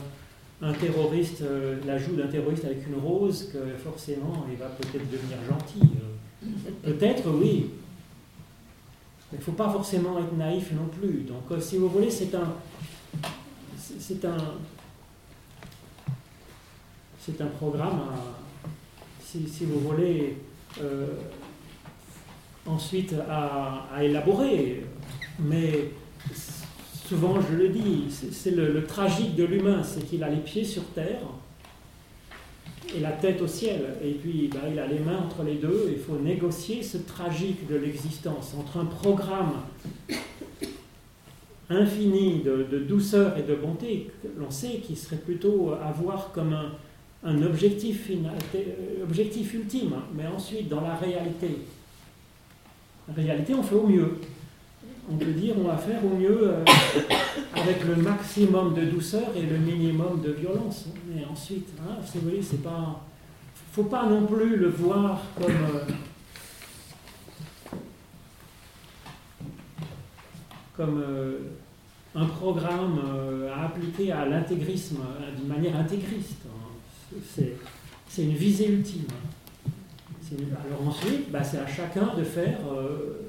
un terroriste, euh, la joue d'un terroriste avec une rose, que forcément il va peut-être devenir gentil. Euh, Peut-être, oui. Mais il ne faut pas forcément être naïf non plus. Donc, si vous voulez, c'est un, c'est un, c'est un programme, à- si, vous voulez, ensuite à, élaborer. Mais souvent, je le dis, c'est le, tragique de l'humain, c'est qu'il a les pieds sur terre et la tête au ciel. Et puis, ben, il a les mains entre les deux. Il faut négocier ce tragique de l'existence entre un programme infini de, douceur et de bonté, l'on sait qu'il serait plutôt à voir comme un, objectif ultime, mais ensuite dans la réalité. En réalité, on fait au mieux. On peut dire on va faire au mieux euh, [coughs] avec le maximum de douceur et le minimum de violence. Mais ensuite, hein, vous voyez, c'est pas. faut pas non plus le voir comme. euh, comme euh, un programme euh, à appliquer à l'intégrisme d'une manière intégriste. c'est une visée ultime. Alors ensuite, bah, c'est à chacun de faire euh,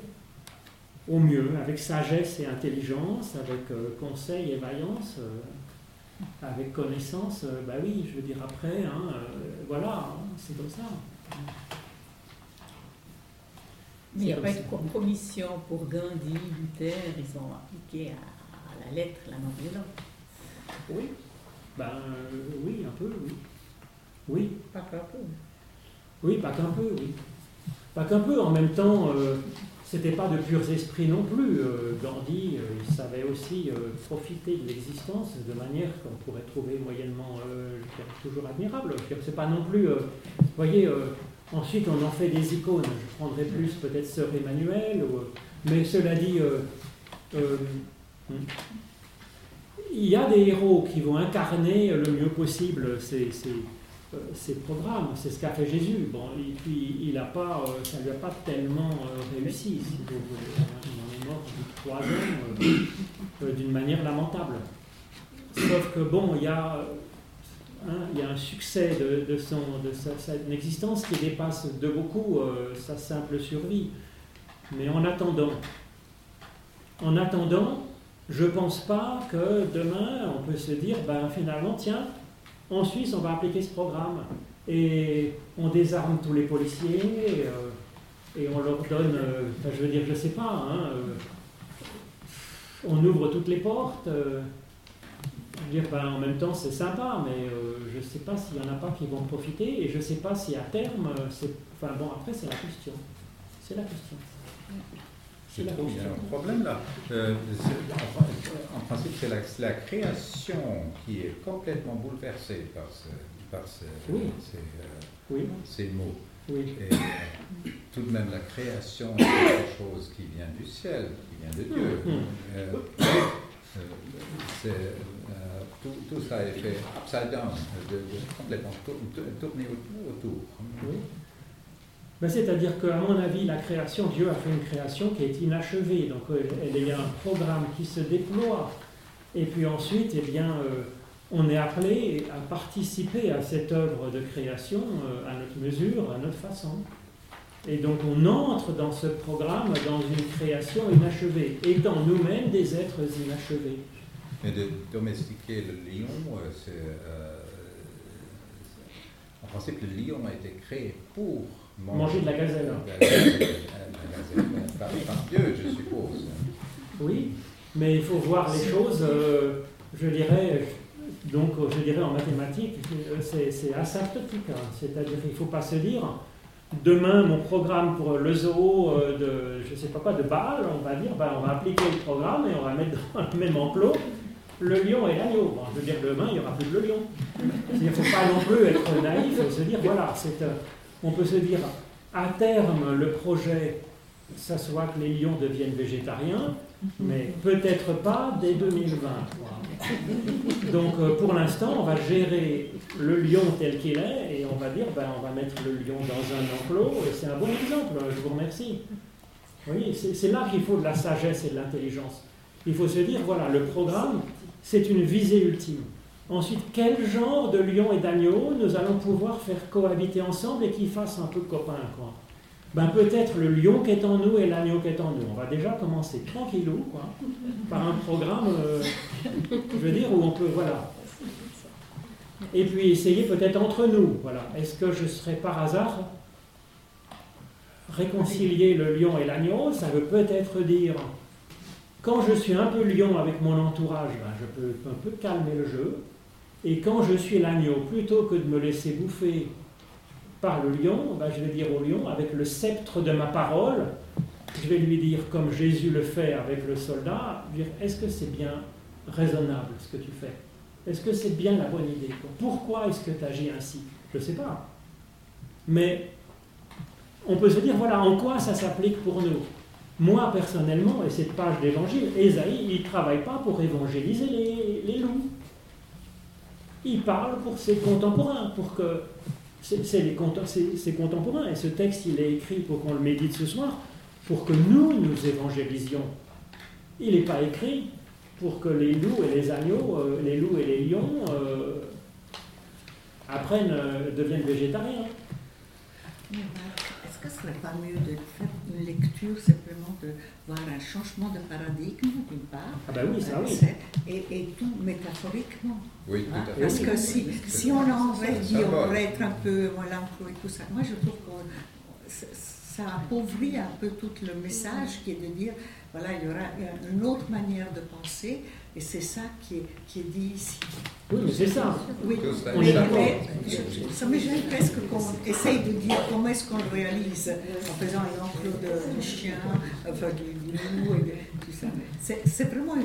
au mieux, avec sagesse et intelligence, avec euh, conseil et vaillance, euh, avec connaissance. bah oui, je veux dire après, hein, voilà, hein, c'est comme ça. Mais il n'y a pas eu de ça. compromission pour Gandhi, Luther, ils ont appliqué à, à la lettre la non-violence. Oui, ben oui, un peu, oui. Oui, Pas peu. Oui, pas qu'un peu, oui. Pas qu'un peu. En même temps, euh, c'était pas de purs esprits non plus. Euh, Gandhi, euh, il savait aussi euh, profiter de l'existence de manière qu'on pourrait trouver moyennement toujours admirable. C'est pas non plus. vous voyez, ensuite on en fait des icônes. Je prendrais plus peut-être Sœur Emmanuel, mais cela dit. il y a des héros qui vont incarner le mieux possible ces, euh, ces programmes. C'est ce qu'a fait Jésus. Bon, et puis il a pas, euh, ça lui a pas tellement euh, réussi, si vous voulez. hein. Il en est mort au bout de trois ans euh, euh, d'une manière lamentable. Sauf que bon, il y a, euh, hein, il y a un succès de, de son, de sa, existence qui dépasse de beaucoup euh, sa simple survie. Mais en attendant, en attendant, je pense pas que demain on peut se dire, ben finalement, tiens, en Suisse, on va appliquer ce programme et on désarme tous les policiers et, euh, et on leur donne, euh, enfin, je veux dire, je sais pas, hein, euh, on ouvre toutes les portes. je veux dire, ben, en même temps, c'est sympa, mais je ne sais pas s'il n'y en a pas qui vont profiter et je ne sais pas si à terme, c'est. Enfin bon, après, c'est la question. C'est la question. Je trouve qu'il y a un problème là. Euh, en, en principe, c'est la, création qui est complètement bouleversée par, ce- par ce- Oui. ces, euh, Oui, ces mots. oui. Et euh, tout de même, la création est quelque chose qui vient du ciel, qui vient de Dieu. Euh, tout, tout ça est fait upside down, de, de complètement tour- tourné au- autour. Ben, C'est-à-dire qu'à mon avis, la création, Dieu a fait une création qui est inachevée. Donc il y a un programme qui se déploie. Et puis ensuite, eh bien, euh, on est appelé à participer à cette œuvre de création euh, à notre mesure, à notre façon. Et donc on entre dans ce programme, dans une création inachevée, étant nous-mêmes des êtres inachevés. Mais de domestiquer le lion, euh, c'est. euh, en principe, le lion a été créé pour Manger de la gazelle. La gazelle, la gazelle, par, par Dieu, je suppose. Oui, mais il faut voir les choses, euh, je dirais, donc euh, je dirais en mathématiques, euh, c'est c'est asymptotique. hein. C'est-à-dire qu'il ne faut pas se dire, demain mon programme pour le zoo euh, de, je sais pas quoi, de Bâle, on va dire, ben, on va appliquer le programme et on va mettre dans le même enclos le lion et l'agneau. Bon, je veux dire, demain, il n'y aura plus de le lion. Il ne faut pas non plus être naïf et se dire, voilà, c'est, euh, on peut se dire, à terme, le projet, ça soit que les lions deviennent végétariens, mais peut-être pas dès 2020. quoi. Donc euh, pour l'instant, on va gérer le lion tel qu'il est et on va dire, ben, on va mettre le lion dans un enclos et c'est un bon exemple, je vous remercie. C'est c'est là qu'il faut de la sagesse et de l'intelligence. Il faut se dire, voilà, le programme, c'est une visée ultime. Ensuite, quel genre de lion et d'agneau nous allons pouvoir faire cohabiter ensemble et qui fassent un peu copain, quoi? Ben peut-être le lion qui est en nous et l'agneau qui est en nous. On va déjà commencer tranquillou, quoi, par un programme, euh, je veux dire, où on peut, voilà. Et puis essayer peut-être entre nous, voilà. Est-ce que je serais par hasard réconcilier le lion et l'agneau, ça veut peut-être dire, quand je suis un peu lion avec mon entourage, ben, je peux un peu calmer le jeu, et quand je suis l'agneau, plutôt que de me laisser bouffer par le lion, ben, je vais dire au lion, avec le sceptre de ma parole, je vais lui dire, comme Jésus le fait avec le soldat, dire, est-ce que c'est bien raisonnable ce que tu fais? Est-ce que c'est bien la bonne idée? Pourquoi est-ce que tu agis ainsi? Je ne sais pas. Mais on peut se dire, voilà, en quoi ça s'applique pour nous? Moi, personnellement, et cette page d'évangile, Esaïe, il ne travaille pas pour évangéliser les, les, loups. Il parle pour ses contemporains, pour que... C'est ses contemporains, et ce texte, il est écrit pour qu'on le médite ce soir, pour que nous, nous évangélisions. Il n'est pas écrit pour que les loups et les agneaux, euh, les loups et les lions euh, apprennent, euh, deviennent végétariens. Est-ce que ce serait pas mieux de faire une lecture simplement de voir un changement de paradigme d'une part Ah ben oui, ça oui. Et, et tout métaphoriquement? Oui, tout à fait. Parce que si, si on dit on pourrait être un peu l'emploi et tout ça, moi je trouve que ça appauvrit un peu tout le message qui est de dire voilà, il y aura une autre manière de penser, et c'est ça qui est, qui est dit ici. Oui, mais c'est ça. Oui, mais, ça me gêne presque qu'on essaye de dire comment est-ce qu'on le réalise en faisant un enclos de, chien, enfin du loup et tout ça. C'est vraiment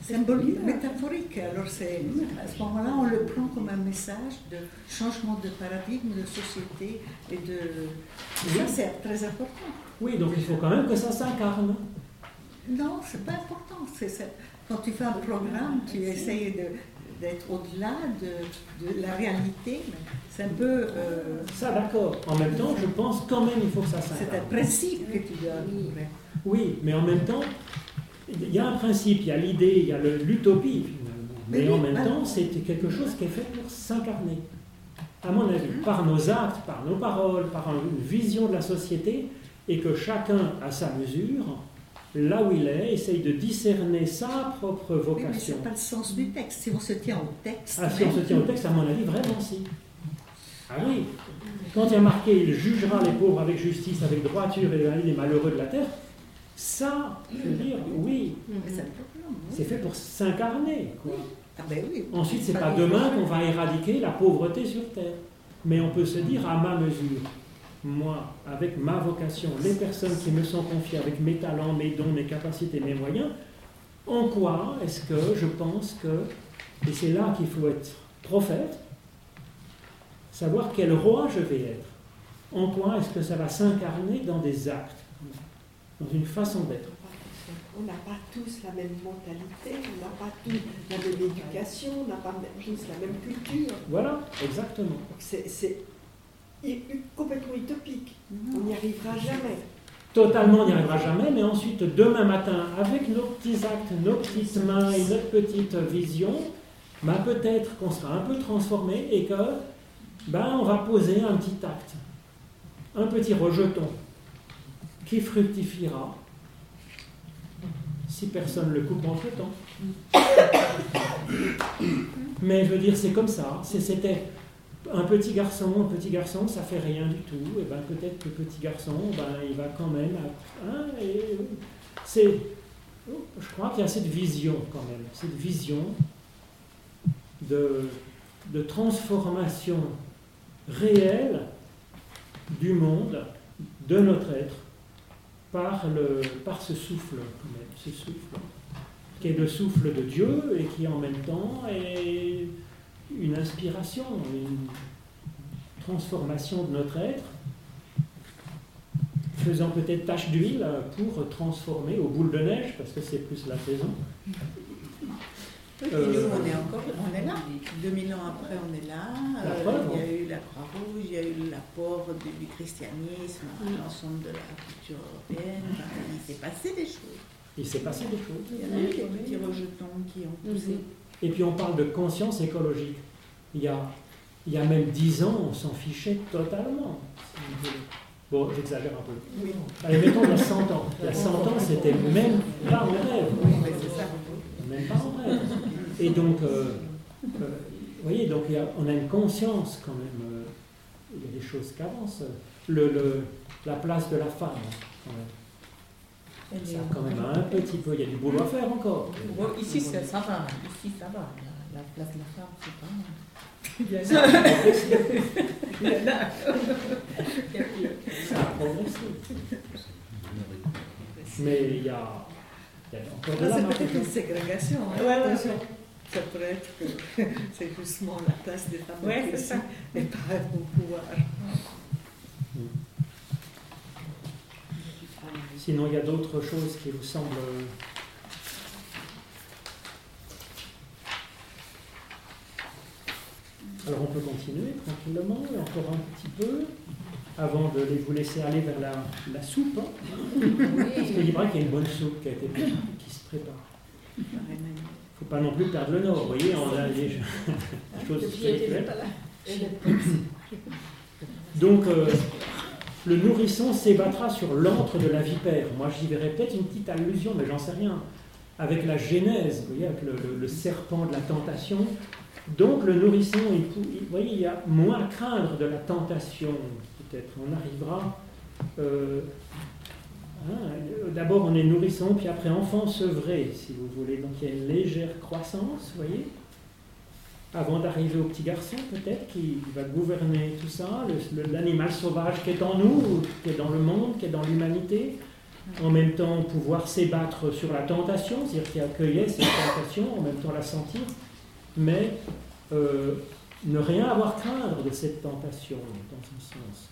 symbolique, métaphorique. Alors c'est à ce moment-là, on le prend comme un message de changement de paradigme, de société et de. Ça, c'est très important. Oui, donc il faut quand même que ça s'incarne. Non, c'est pas important. quand tu fais un programme, tu essayes d'être au-delà de, la réalité. C'est un peu. Euh, ça, d'accord. En même temps, je pense quand même il faut que ça s'incarne. C'est un principe que tu dois Oui, mais en même temps, il y a un principe, il y a l'idée, il y a l'utopie Mais, en même temps, c'est quelque chose qui est fait pour s'incarner. À mon avis, mm-hmm. par nos actes, par nos paroles, par une vision de la société, et que chacun, à sa mesure, là où il est, essaye de discerner sa propre vocation. mais ce n'est pas le sens du texte. Si on se tient au texte. Ah, si on se tient au texte, à mon avis, vraiment si. Ah oui. Quand il y a marqué il jugera les pauvres avec justice, avec droiture et les malheureux de la terre, ça, je veux dire, oui. C'est fait pour s'incarner. Ah ben oui. Ensuite, c'est pas demain qu'on va éradiquer la pauvreté sur terre. Mais on peut se dire à ma mesure moi, avec ma vocation, les personnes qui me sont confiées avec mes talents, mes dons, mes capacités, mes moyens, en quoi est-ce que je pense que, et c'est là qu'il faut être prophète, savoir quel roi je vais être, en quoi est-ce que ça va s'incarner dans des actes, dans une façon d'être. On n'a pas tous la même mentalité, on n'a pas tous la même éducation, on n'a pas tous la même culture. Voilà, exactement. C'est complètement utopique. On n'y arrivera jamais. Totalement, on n'y arrivera jamais, mais ensuite, demain matin, avec nos petits actes, nos petites mains et notre petite vision, ben, peut-être qu'on sera un peu transformé et que ben, on va poser un petit acte, un petit rejeton qui fructifiera si personne le coupe entre temps. Mais je veux dire, c'est comme ça. C'était un petit garçon, un petit garçon, ça fait rien du tout. Et ben peut-être que petit garçon, ben il va quand même. Hein, c'est, je crois qu'il y a cette vision quand même, cette vision de, de transformation réelle du monde, de notre être, par, le, par ce souffle, ce souffle, qui est le souffle de Dieu et qui en même temps est une inspiration, une transformation de notre être, faisant peut-être tache d'huile pour transformer au boule de neige, parce que c'est plus la saison. Euh, on est encore, on est là. 2000 ans après, on est là. Euh, il y a eu la Croix-Rouge, il y a eu l'apport du, christianisme à l'ensemble de la culture européenne. il s'est passé des choses. Il s'est passé des choses. Il y en a eu des petits rejetons qui ont poussé. Et puis on parle de conscience écologique. Il y a, il y a même dix ans, on s'en fichait totalement. Bon, j'exagère un peu. Allez, mettons il y a 100 ans. Il y a 100 ans, c'était même pas en rêve. Même pas. Et donc, euh, euh, vous voyez, donc on a une conscience quand même. Euh, il y a des choses qui avancent. le, la place de la femme. Ça quand même un petit peu, il y a du boulot à faire encore. ici, ça, va. Ici, ça va. La, place de la femme, c'est pas mal. [laughs] Il y a Ça a progressé. Mais il y a, il y a encore de la C'est peut-être une ségrégation. Hein, ouais, ouais, ça pourrait être que [laughs] c'est justement la place des femmes ouais, ici et pas au pouvoir. Sinon, il y a d'autres choses qui vous semblent. Alors, on peut continuer tranquillement, encore un petit peu, avant de vous laisser aller vers la, soupe. Hein. Parce qu'il paraît qu'il y a une bonne soupe qui, a été, qui se prépare. Il ne faut pas non plus perdre le nord, vous voyez, on a des [laughs] choses spirituelles. Donc, euh, le nourrisson s'ébattra sur l'antre de la vipère. Moi, j'y verrais peut-être une petite allusion, mais j'en sais rien. Avec la Genèse, vous voyez, avec le, serpent de la tentation. Donc, le nourrisson, vous voyez, il y a moins à craindre de la tentation, peut-être. On arrivera. Euh, hein, d'abord, on est nourrisson, puis après, enfant sevré, si vous voulez. Donc, il y a une légère croissance, vous voyez avant d'arriver au petit garçon peut-être qui va gouverner tout ça, l'animal sauvage qui est en nous, qui est dans le monde, qui est dans l'humanité, en même temps pouvoir s'ébattre sur la tentation, c'est-à-dire qui accueillait cette tentation, en même temps la sentir, mais euh, ne rien avoir craindre de cette tentation, dans un sens.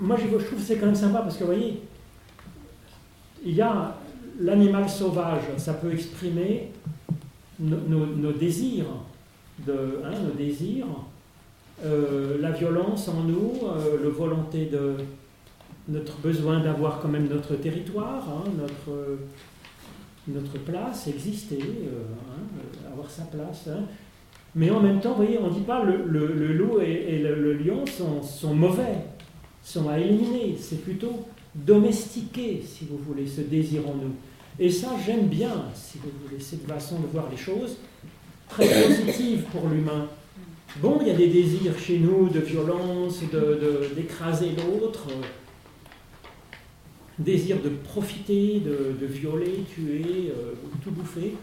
Moi, je trouve que c'est quand même sympa parce que, vous voyez, il y a l'animal sauvage, ça peut exprimer nos désirs, hein, nos désirs, euh, la violence en nous, euh, le volonté de notre besoin d'avoir quand même notre territoire, hein, notre, place, exister, euh, hein, avoir sa place. Mais en même temps, vous voyez, on ne dit pas le, le, loup et, le, lion sont, mauvais, sont à éliminer, c'est plutôt domestiquer, si vous voulez, ce désir en nous. Et ça, j'aime bien, si vous voulez, cette façon de voir les choses très positive pour l'humain. Bon, il y a des désirs chez nous de violence, d'écraser de, l'autre, euh, désir de profiter, de, violer, tuer, euh, tout bouffer,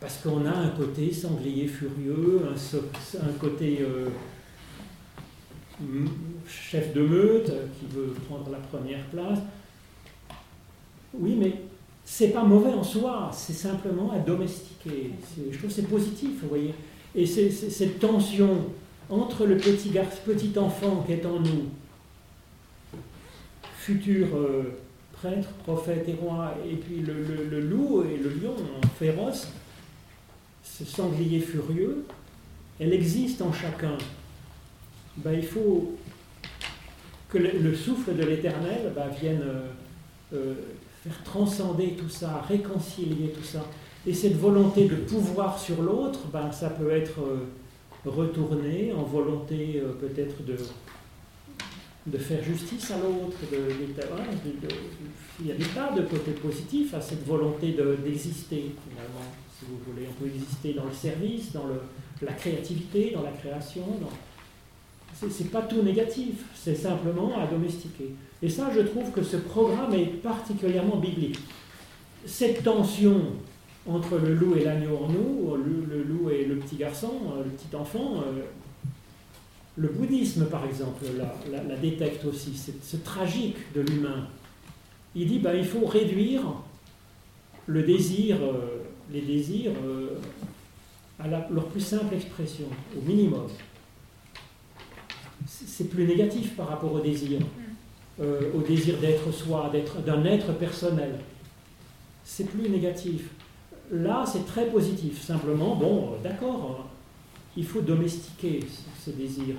parce qu'on a un côté sanglier furieux, un, côté euh, chef de meute qui veut prendre la première place. Oui, mais c'est pas mauvais en soi, c'est simplement à domestiquer. Je trouve c'est positif, vous voyez. Et c'est cette tension entre le petit, garçon, petit enfant qui est en nous, futur euh, prêtre, prophète et roi, et puis le, loup et le lion féroce, ce sanglier furieux, elle existe en chacun. Ben, il faut que le, souffle de l'éternel ben, vienne euh, euh, faire transcender tout ça, réconcilier tout ça. Et cette volonté de pouvoir sur l'autre, ben, ça peut être euh, retourné en volonté peut-être de, de faire justice à l'autre. il y a tas de côtés positifs à cette volonté d'exister, finalement, si vous voulez. On peut exister dans le service, dans le, la créativité, dans la création. Dans... C'est pas tout négatif, c'est simplement à domestiquer. Et ça, je trouve que ce programme est particulièrement biblique. Cette tension entre le loup et l'agneau en nous, le, loup et le petit garçon, euh, le petit enfant, euh, le bouddhisme, par exemple, la, détecte aussi, ce tragique de l'humain. Il dit ben, il faut réduire le désir, euh, les désirs à leur plus simple expression, au minimum. C'est plus négatif par rapport au désir. Euh, au désir d'être soi, d'être d'un être personnel. C'est plus négatif. Là, c'est très positif. Simplement, bon, d'accord, hein, il faut domestiquer ce, désir.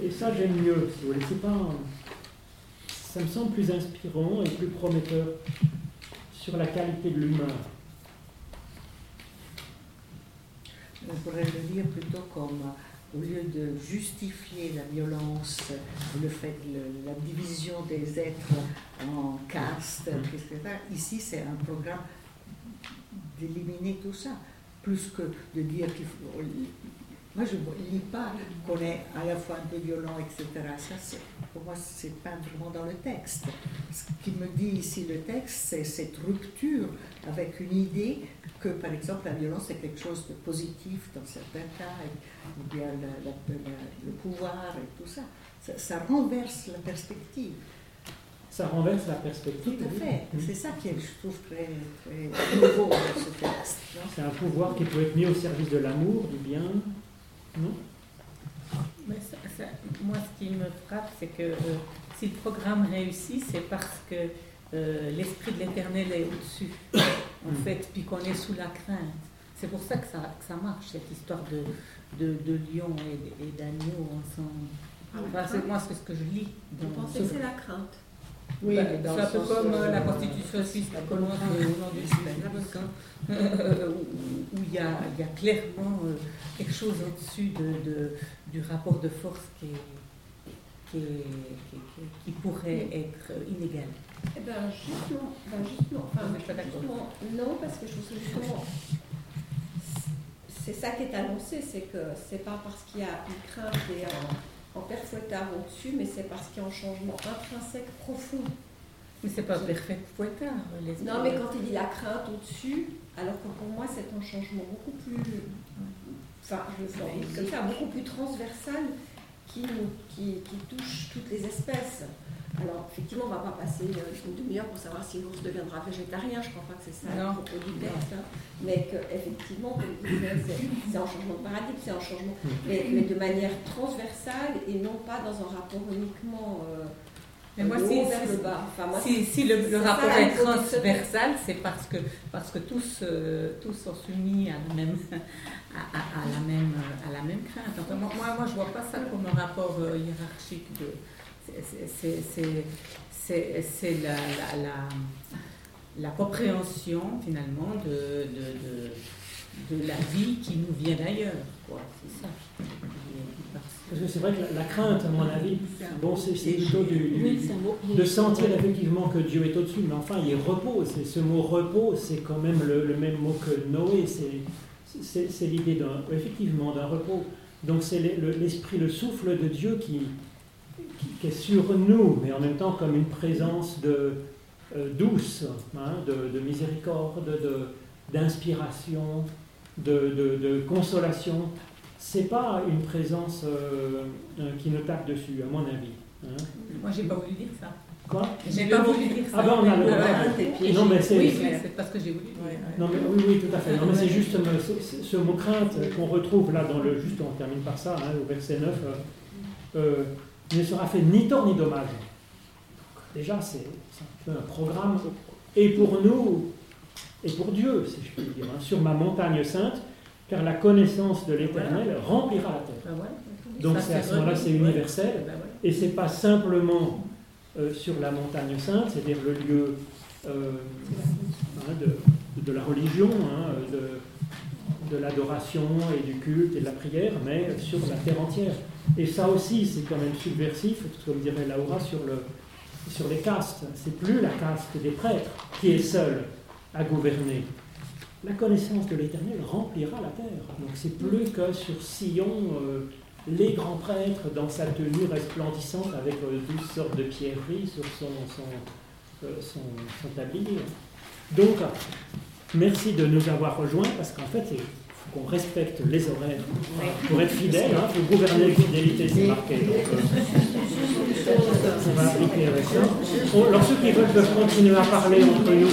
Et ça, j'aime mieux, si vous voulez. Pas, ça me semble plus inspirant et plus prometteur sur la qualité de l'humain. On pourrait le dire plutôt comme au lieu de justifier la violence, le fait la division des êtres en castes, etc., ici c'est un programme d'éliminer tout ça, plus que de dire qu'il Moi, je ne lis pas qu'on est à la fois un peu violent, etc. Ça, pour moi, c'est pas vraiment dans le texte. Ce qui me dit ici le texte, c'est cette rupture avec une idée que, par exemple, la violence est quelque chose de positif dans certains cas, ou bien le pouvoir et tout ça. ça. renverse la perspective. Ça renverse la perspective. Tout à fait. C'est ça qui est, je trouve, très, très nouveau dans ce texte. C'est un pouvoir qui peut être mis au service de l'amour, du bien, non moi, ce qui me frappe, c'est que euh, si le programme réussit, c'est parce que euh, l'Esprit de l'Éternel est au-dessus, en mm. fait, puis qu'on est sous la crainte. C'est pour ça que ça, ça marche, cette histoire de, de, de lion et, d'agneau ensemble. Ah, enfin, c'est moi ce que je lis. Vous pensez que c'est la crainte? Oui, bah, c'est un peu comme euh, la constitution suisse qui commence au nom du où il y, a, il y a clairement quelque chose au-dessus de, de, du rapport de force qui, qui, qui, pourrait être inégal. Eh bien, justement, ben justement, enfin, justement, non, parce que je trouve que justement, c'est ça qui est annoncé, c'est que c'est pas parce qu'il y a une crainte et en père fouettard au-dessus, mais c'est parce qu'il y a un changement intrinsèque profond. Mais c'est pas perfect fouettard, les Non, mais quand il dit la crainte au-dessus, alors que pour moi, c'est un changement beaucoup plus enfin, je comme ça, beaucoup plus transversal qui, qui, qui, touche toutes les espèces. Alors, effectivement, on ne va pas passer euh, une demi-heure pour savoir si l'ours deviendra végétarien, je ne crois pas que c'est ça le propos du texte, hein. mais qu'effectivement, c'est un changement de paradigme, c'est un changement, mais, mais, de manière transversale et non pas dans un rapport uniquement. Euh, mais moi, si, vers le bas. Enfin, moi, si, si, le, le rapport est transversal, c'est parce que, parce que tous, euh, tous sont soumis à la même, [laughs] à, la, même, à la même crainte. moi, moi, je ne vois pas ça comme un rapport euh, hiérarchique. C'est la, la, la, la, compréhension, finalement, de, de, de, de, la vie qui nous vient d'ailleurs. C'est ça. Parce que c'est vrai que la, crainte, à mon avis, bon, c'est plutôt du, de sentir effectivement que Dieu est au-dessus, mais enfin, il repose. Et ce mot repos, c'est quand même le, le, même mot que Noé. C'est l'idée effectivement d'un repos. Donc c'est l'esprit, le, souffle de Dieu qui, qui, est sur nous, mais en même temps comme une présence de, euh, douce, hein, de, miséricorde, d'inspiration, de, de, consolation. C'est pas une présence euh, euh, qui nous tape dessus, à mon avis. Hein. Moi, j'ai pas voulu dire ça. Quoi? J'ai pas voulu dire ça. Ah ben on a le Non mais c'est. Oui, c'est parce que j'ai voulu. Non mais oui, oui, tout à fait. Non mais c'est juste ce mot crainte qu'on retrouve là dans le. Juste, on termine par ça, hein, au verset 9. Euh, euh, il ne sera fait ni tort ni dommage. Déjà, c'est un peu un programme. Et pour nous, et pour Dieu, si je puis dire, hein, sur ma montagne sainte, car la connaissance de l'Éternel remplira la terre. Ah Donc c'est à ce moment-là, c'est universel. Bah et c'est pas simplement euh, sur la montagne sainte, c'est-à-dire le lieu euh, hein, de, la religion, hein, de, de l'adoration et du culte et de la prière, mais sur la terre entière. Et ça aussi, c'est quand même subversif, comme dirait Laura, sur, le, sur les castes. C'est plus la caste des prêtres qui est seule à gouverner. La connaissance de l'Éternel remplira la terre. Donc c'est plus que sur Sion. Euh, les grands prêtres dans sa tenue resplendissante avec euh, douze sortes de pierreries sur son, son, euh, son, tablier. Donc, merci de nous avoir rejoints parce qu'en fait, faut qu'on respecte les horaires pour être fidèle. Il hein, faut gouverner avec fidélité, c'est marqué. Donc, euh, on va appliquer avec ça. alors, ceux qui veulent peuvent continuer à parler entre nous.